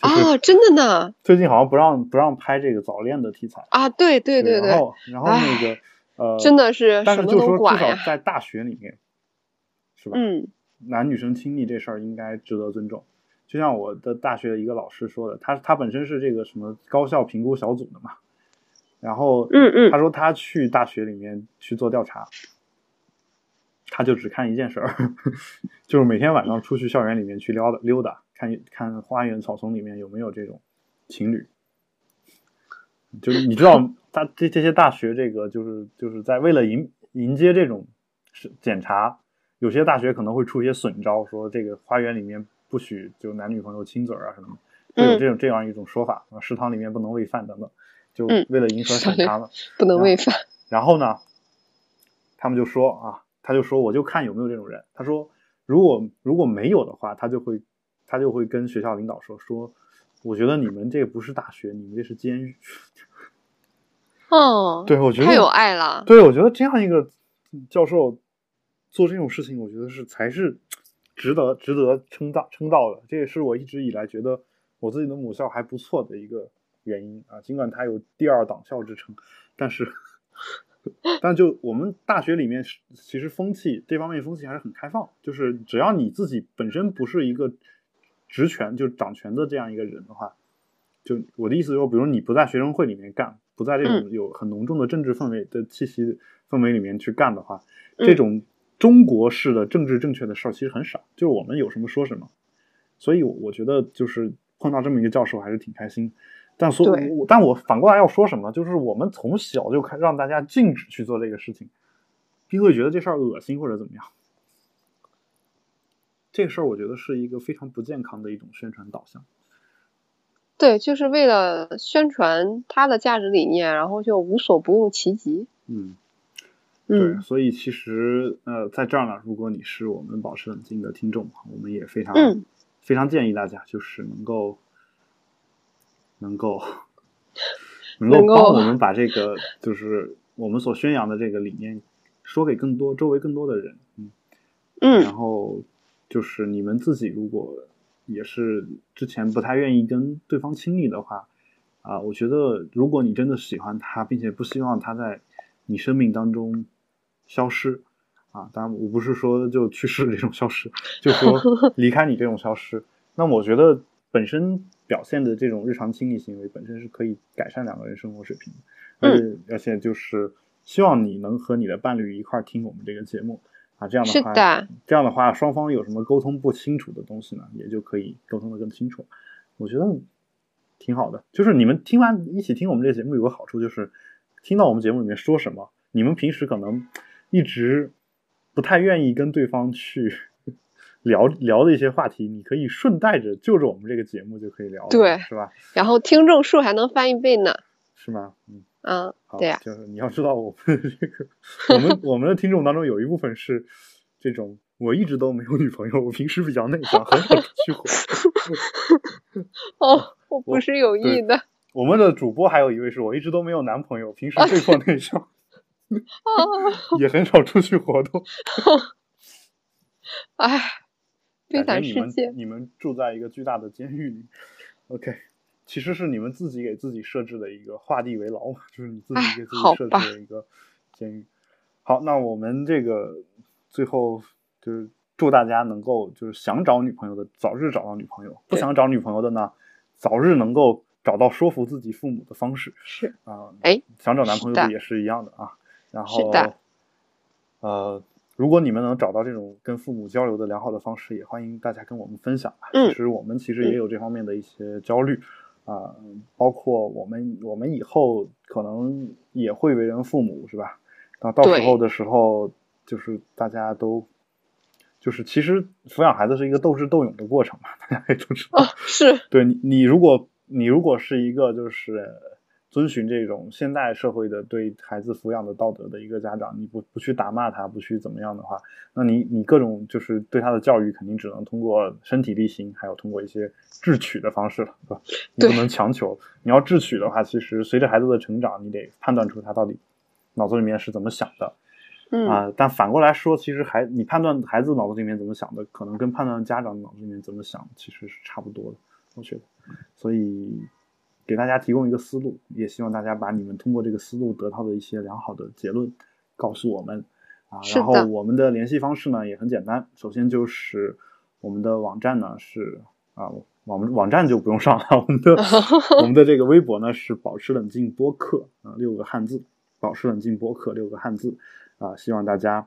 啊，真的呢。最近好像不让不让拍这个早恋的题材啊，对对对对。然后然后那个呃，真的是，但是就说至少在大学里面，是吧？嗯，男女生亲密这事儿应该值得尊重。就像我的大学的一个老师说的，他他本身是这个什么高校评估小组的嘛，然后嗯嗯，他说他去大学里面去做调查。他就只看一件事儿，就是每天晚上出去校园里面去溜达溜达，看看花园草丛里面有没有这种情侣。就是你知道，他这这些大学这个就是就是在为了迎迎接这种是检查，有些大学可能会出一些损招，说这个花园里面不许就男女朋友亲嘴啊什么的，会有这种这样一种说法啊，食堂里面不能喂饭等等，就为了迎合审查嘛，不能喂饭。然后呢，他们就说啊。他就说，我就看有没有这种人。他说，如果如果没有的话，他就会他就会跟学校领导说说，我觉得你们这不是大学，你们这是监狱。哦，对，我觉得太有爱了。对，我觉得这样一个教授做这种事情，我觉得是才是值得值得称道称道的。这也是我一直以来觉得我自己的母校还不错的一个原因啊。尽管它有第二党校之称，但是。但就我们大学里面，其实风气这方面风气还是很开放。就是只要你自己本身不是一个职权就掌权的这样一个人的话，就我的意思说，比如你不在学生会里面干，不在这种有很浓重的政治氛围的气息氛围里面去干的话，这种中国式的政治正确的事儿其实很少。就是我们有什么说什么。所以我觉得就是碰到这么一个教授还是挺开心。但所我，但我反过来要说什么？就是我们从小就开让大家禁止去做这个事情，并会觉得这事儿恶心或者怎么样。这个事儿我觉得是一个非常不健康的一种宣传导向。对，就是为了宣传他的价值理念，然后就无所不用其极。嗯，对，所以其实呃，在这儿呢，如果你是我们保持冷静的听众，我们也非常非常建议大家，就是能够。能够，能够帮我们把这个，就是我们所宣扬的这个理念，说给更多周围更多的人，嗯。嗯，然后就是你们自己如果也是之前不太愿意跟对方亲密的话，啊，我觉得如果你真的喜欢他，并且不希望他在你生命当中消失，啊，当然我不是说就去世这种消失，就说离开你这种消失，那我觉得本身。表现的这种日常亲密行为本身是可以改善两个人生活水平的，而且而且就是希望你能和你的伴侣一块儿听我们这个节目啊，这样的话，这样的话双方有什么沟通不清楚的东西呢，也就可以沟通的更清楚。我觉得挺好的，就是你们听完一起听我们这个节目有个好处，就是听到我们节目里面说什么，你们平时可能一直不太愿意跟对方去。聊 聊的一些话题，你可以顺带着就着我们这个节目就可以聊，对，是吧？然后听众数还能翻一倍呢，是吗？嗯，嗯，对呀，就是你要知道，我们这个我们我们的听众当中有一部分是这种，我一直都没有女朋友，我平时比较内向，很少出去活。哦，我不是有意的。我们的主播还有一位是我一直都没有男朋友，平时被迫内向，也很少出去活动。哎。感觉你们你们住在一个巨大的监狱里，OK，其实是你们自己给自己设置的一个画地为牢嘛，就是你自己给自己设置的一个监狱。好，那我们这个最后就是祝大家能够就是想找女朋友的早日找到女朋友，不想找女朋友的呢，早日能够找到说服自己父母的方式。是啊，哎，想找男朋友的也是一样的啊。然后，呃。如果你们能找到这种跟父母交流的良好的方式，也欢迎大家跟我们分享。其实我们其实也有这方面的一些焦虑啊，包括我们我们以后可能也会为人父母，是吧？那到时候的时候，就是大家都就是其实抚养孩子是一个斗智斗勇的过程嘛，大家也都知道。是对你你如果你如果是一个就是。遵循这种现代社会的对孩子抚养的道德的一个家长，你不不去打骂他，不去怎么样的话，那你你各种就是对他的教育，肯定只能通过身体力行，还有通过一些智取的方式了，对吧？你不能强求。你要智取的话，其实随着孩子的成长，你得判断出他到底脑子里面是怎么想的。嗯啊，但反过来说，其实孩你判断孩子脑子里面怎么想的，可能跟判断家长脑子里面怎么想其实是差不多的。我觉得，所以给大家提供一个思路，也希望大家把你们通过这个思路得到的一些良好的结论告诉我们啊。然后我们的联系方式呢也很简单，首先就是我们的网站呢是啊，网网站就不用上了，我们的 我们的这个微博呢是保持冷静播客啊，六个汉字，保持冷静播客六个汉字啊，希望大家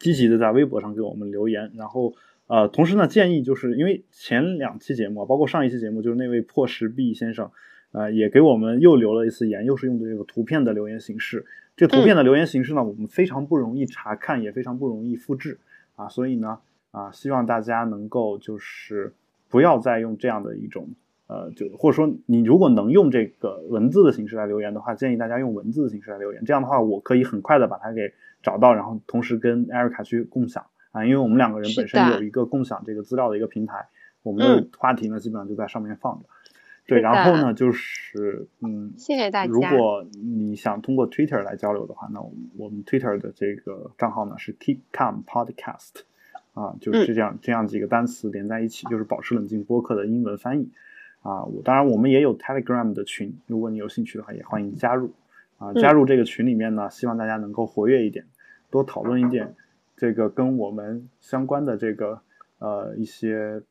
积极的在微博上给我们留言，然后。呃，同时呢，建议就是因为前两期节目，包括上一期节目，就是那位破石壁先生，呃，也给我们又留了一次言，又是用的这个图片的留言形式。这图片的留言形式呢，我们非常不容易查看，也非常不容易复制啊，所以呢，啊，希望大家能够就是不要再用这样的一种，呃，就或者说你如果能用这个文字的形式来留言的话，建议大家用文字的形式来留言，这样的话我可以很快的把它给找到，然后同时跟艾瑞卡去共享。啊，因为我们两个人本身有一个共享这个资料的一个平台，我们的话题呢基本上就在上面放着。对，然后呢就是嗯，谢谢大家。如果你想通过 Twitter 来交流的话，那我们我们 Twitter 的这个账号呢是 Keep Calm Podcast，啊，就是这样这样几个单词连在一起，就是保持冷静播客的英文翻译。啊，我当然我们也有 Telegram 的群，如果你有兴趣的话，也欢迎加入。啊，加入这个群里面呢，希望大家能够活跃一点，多讨论一点。这个跟我们相关的这个呃一些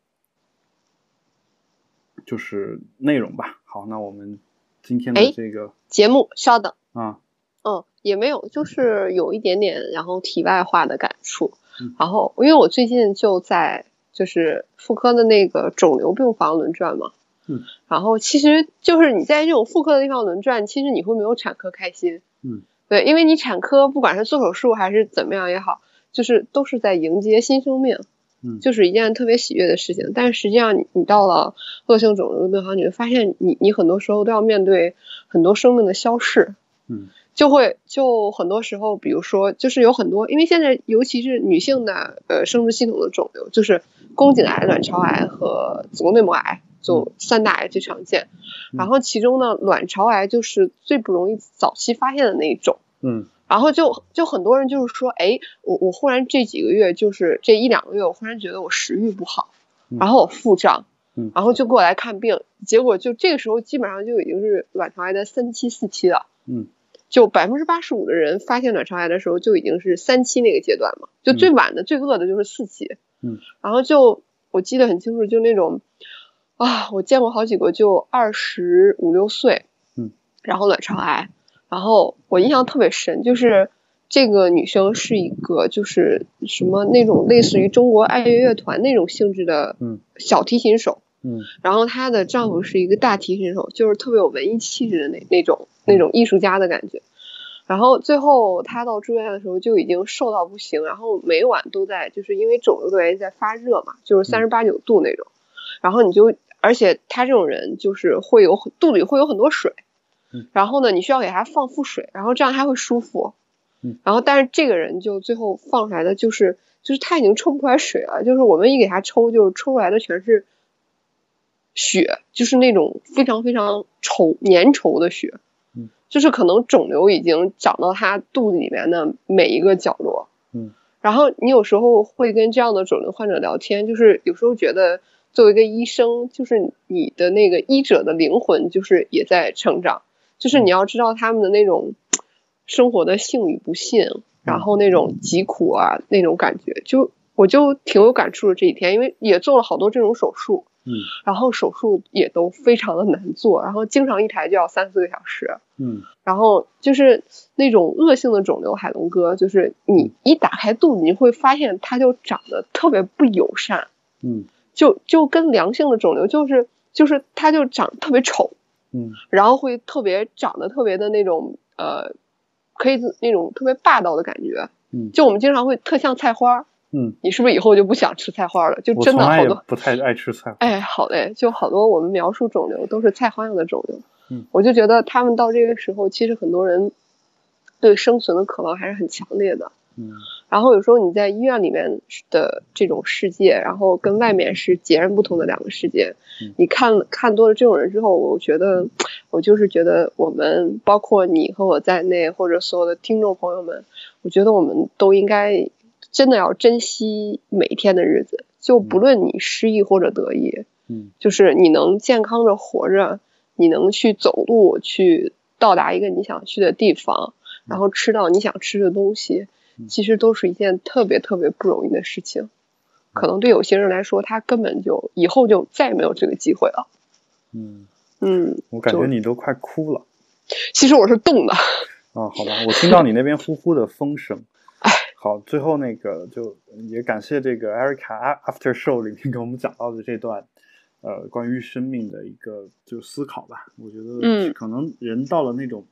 就是内容吧。好，那我们今天的这个节目，稍等啊，嗯，也没有，就是有一点点，然后题外话的感触。然后，因为我最近就在就是妇科的那个肿瘤病房轮转嘛，嗯，然后其实就是你在这种妇科的地方轮转，其实你会没有产科开心，嗯，对，因为你产科不管是做手术还是怎么样也好。就是都是在迎接新生命，嗯，就是一件特别喜悦的事情。但是实际上，你你到了恶性肿瘤病房，你会发现，你你很多时候都要面对很多生命的消逝，嗯，就会就很多时候，比如说，就是有很多，因为现在尤其是女性的呃生殖系统的肿瘤，就是宫颈癌、卵巢癌和子宫内膜癌，就三大癌最常见。然后其中呢，卵巢癌就是最不容易早期发现的那一种，嗯。然后就就很多人就是说，哎，我我忽然这几个月就是这一两个月，我忽然觉得我食欲不好，然后我腹胀，然后就过来看病，结果就这个时候基本上就已经是卵巢癌的三期四期了，嗯，就百分之八十五的人发现卵巢癌的时候就已经是三期那个阶段嘛，就最晚的最恶的就是四期，嗯，然后就我记得很清楚，就那种啊，我见过好几个就二十五六岁，嗯，然后卵巢癌。然后我印象特别深，就是这个女生是一个就是什么那种类似于中国爱乐乐团那种性质的小提琴手，嗯，然后她的丈夫是一个大提琴手，就是特别有文艺气质的那那种那种艺术家的感觉。然后最后她到住院的时候就已经瘦到不行，然后每晚都在就是因为肿瘤的原因在发热嘛，就是三十八九度那种。然后你就而且她这种人就是会有肚里会有很多水。然后呢，你需要给他放腹水，然后这样他会舒服。嗯，然后但是这个人就最后放出来的就是，就是他已经抽不出来水了，就是我们一给他抽，就是抽出来的全是血，就是那种非常非常稠粘稠的血。嗯，就是可能肿瘤已经长到他肚子里面的每一个角落。嗯，然后你有时候会跟这样的肿瘤患者聊天，就是有时候觉得作为一个医生，就是你的那个医者的灵魂，就是也在成长。就是你要知道他们的那种生活的幸与不幸，然后那种疾苦啊，那种感觉，就我就挺有感触的这几天，因为也做了好多这种手术，嗯，然后手术也都非常的难做，然后经常一台就要三四个小时，嗯，然后就是那种恶性的肿瘤，海龙哥，就是你一打开肚子，你会发现它就长得特别不友善，嗯，就就跟良性的肿瘤就是就是它就长特别丑。嗯，然后会特别长得特别的那种呃，可以那种特别霸道的感觉。嗯，就我们经常会特像菜花。嗯，你是不是以后就不想吃菜花了？就真的好多不太爱吃菜。哎，好嘞，就好多我们描述肿瘤都是菜花样的肿瘤。嗯，我就觉得他们到这个时候，其实很多人对生存的渴望还是很强烈的。嗯，然后有时候你在医院里面的这种世界，然后跟外面是截然不同的两个世界。你看看多了这种人之后，我觉得我就是觉得我们，包括你和我在内，或者所有的听众朋友们，我觉得我们都应该真的要珍惜每一天的日子，就不论你失意或者得意，嗯，就是你能健康的活着，你能去走路去到达一个你想去的地方，然后吃到你想吃的东西，其实都是一件特别特别不容易的事情。可能对有些人来说，他根本就以后就再也没有这个机会了。嗯嗯，我感觉你都快哭了。其实我是冻的。啊，好吧，我听到你那边呼呼的风声。哎，好，最后那个就也感谢这个 Erica After Show 里面给我们讲到的这段，呃，关于生命的一个就思考吧。我觉得，嗯，可能人到了那种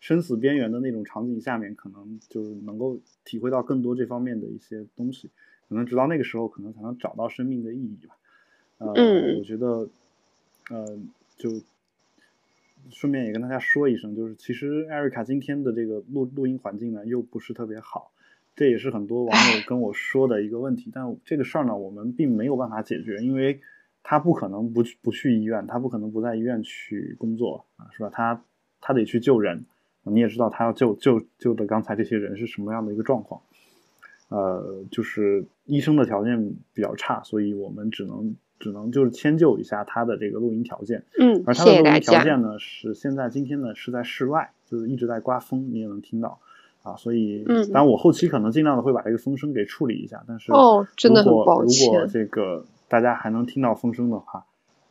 生死边缘的那种场景下面，可能就是能够体会到更多这方面的一些东西。可能直到那个时候，可能才能找到生命的意义吧。呃，我觉得，呃，就。顺便也跟大家说一声，就是其实艾瑞卡今天的这个录录音环境呢，又不是特别好，这也是很多网友 跟我说的一个问题。但这个事儿呢，我们并没有办法解决，因为他不可能不去不去医院，他不可能不在医院去工作啊，是吧？他他得去救人，你也知道他要救救救的刚才这些人是什么样的一个状况，呃，就是医生的条件比较差，所以我们只能。只能就是迁就一下他的这个录音条件，嗯，而他的录音条件呢是现在今天呢是在室外，就是一直在刮风，你也能听到啊，所以，嗯，当然我后期可能尽量的会把这个风声给处理一下，但是哦，真的很抱歉，如果这个大家还能听到风声的话，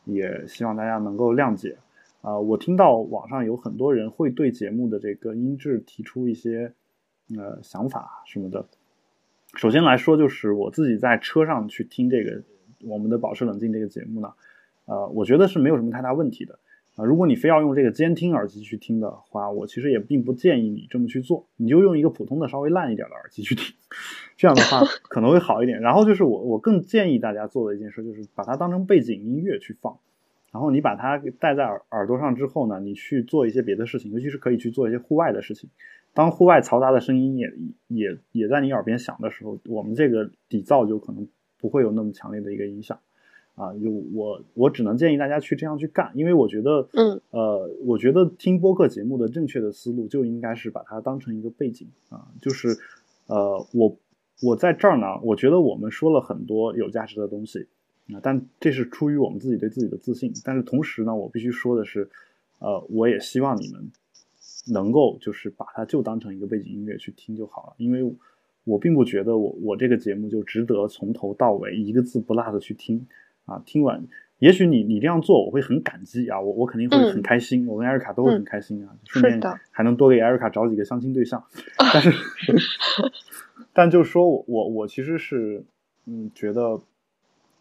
也希望大家能够谅解啊。我听到网上有很多人会对节目的这个音质提出一些呃想法什么的。首先来说，就是我自己在车上去听这个。我们的保持冷静这个节目呢，呃，我觉得是没有什么太大问题的啊。如果你非要用这个监听耳机去听的话，我其实也并不建议你这么去做。你就用一个普通的稍微烂一点的耳机去听，这样的话可能会好一点。然后就是我我更建议大家做的一件事，就是把它当成背景音乐去放。然后你把它戴在耳耳朵上之后呢，你去做一些别的事情，尤其是可以去做一些户外的事情。当户外嘈杂的声音也也也在你耳边响的时候，我们这个底噪就可能。不会有那么强烈的一个影响，啊，就我我只能建议大家去这样去干，因为我觉得，嗯，呃，我觉得听播客节目的正确的思路就应该是把它当成一个背景啊，就是，呃，我我在这儿呢，我觉得我们说了很多有价值的东西啊，但这是出于我们自己对自己的自信，但是同时呢，我必须说的是，呃，我也希望你们能够就是把它就当成一个背景音乐去听就好了，因为。我并不觉得我我这个节目就值得从头到尾一个字不落的去听啊，听完，也许你你这样做我会很感激啊，我我肯定会很开心，我跟艾瑞卡都会很开心啊，顺便还能多给艾瑞卡找几个相亲对象，但是，但就是说我我我其实是嗯觉得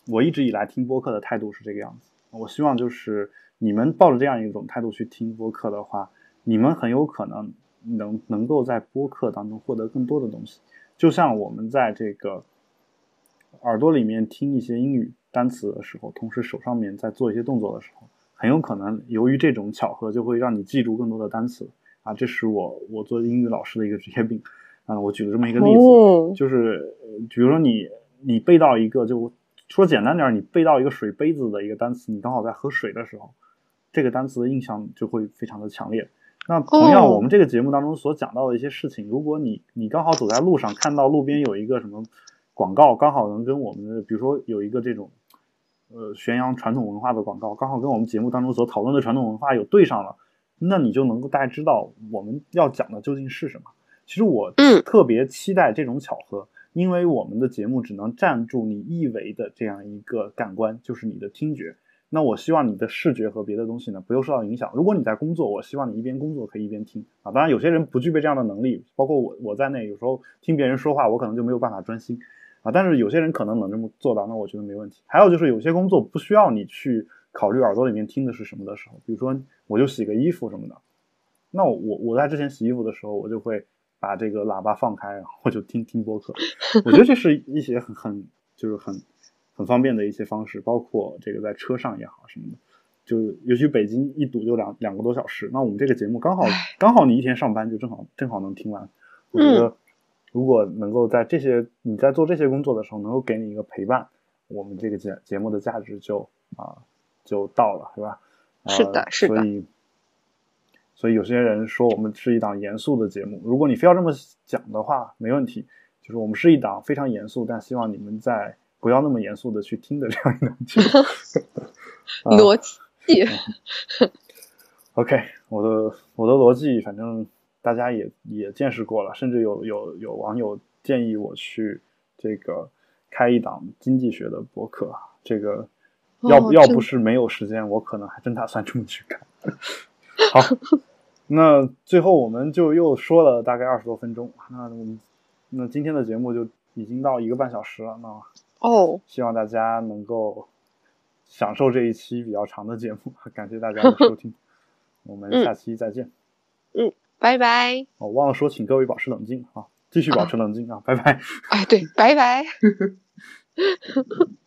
我一直以来听播客的态度是这个样子，我希望就是你们抱着这样一种态度去听播客的话，你们很有可能能能够在播客当中获得更多的东西。就像我们在这个耳朵里面听一些英语单词的时候，同时手上面在做一些动作的时候，很有可能由于这种巧合，就会让你记住更多的单词啊！这是我我做英语老师的一个职业病啊！我举了这么一个例子，就是比如说你你背到一个，就说简单点，你背到一个水杯子的一个单词，你刚好在喝水的时候，这个单词的印象就会非常的强烈。那同样，我们这个节目当中所讲到的一些事情，如果你你刚好走在路上，看到路边有一个什么广告，刚好能跟我们的，比如说有一个这种呃宣扬传统文化的广告，刚好跟我们节目当中所讨论的传统文化有对上了，那你就能够大概知道我们要讲的究竟是什么。其实我特别期待这种巧合，因为我们的节目只能占住你一维的这样一个感官，就是你的听觉。那我希望你的视觉和别的东西呢，不用受到影响。如果你在工作，我希望你一边工作可以一边听啊。当然，有些人不具备这样的能力，包括我我在内，有时候听别人说话，我可能就没有办法专心啊。但是有些人可能能这么做到，那我觉得没问题。还有就是有些工作不需要你去考虑耳朵里面听的是什么的时候，比如说我就洗个衣服什么的，那我我在之前洗衣服的时候，我就会把这个喇叭放开，然后就听听播客。我觉得这是一些很很就是很。很方便的一些方式，包括这个在车上也好什么的，就尤其北京一堵就两两个多小时。那我们这个节目刚好刚好你一天上班就正好正好能听完。我觉得如果能够在这些你在做这些工作的时候能够给你一个陪伴，我们这个节节目的价值就啊就到了，是吧？是的，是的。所以所以有些人说我们是一档严肃的节目，如果你非要这么讲的话，没问题。就是我们是一档非常严肃，但希望你们在。不要那么严肃的去听的这样一档节目。逻辑。OK，我的我的逻辑，反正大家也也见识过了，甚至有有有网友建议我去这个开一档经济学的博客，这个要、哦要不是没有时间，我可能还真打算这么去干。好，那最后我们就又说了大概二十多分钟，那我们那今天的节目就已经到一个半小时了，那哦，希望大家能够享受这一期比较长的节目，感谢大家的收听，我们下期再见。嗯拜拜。我、忘了说，请各位保持冷静啊，继续保持冷静啊，拜拜。哎，对，拜拜。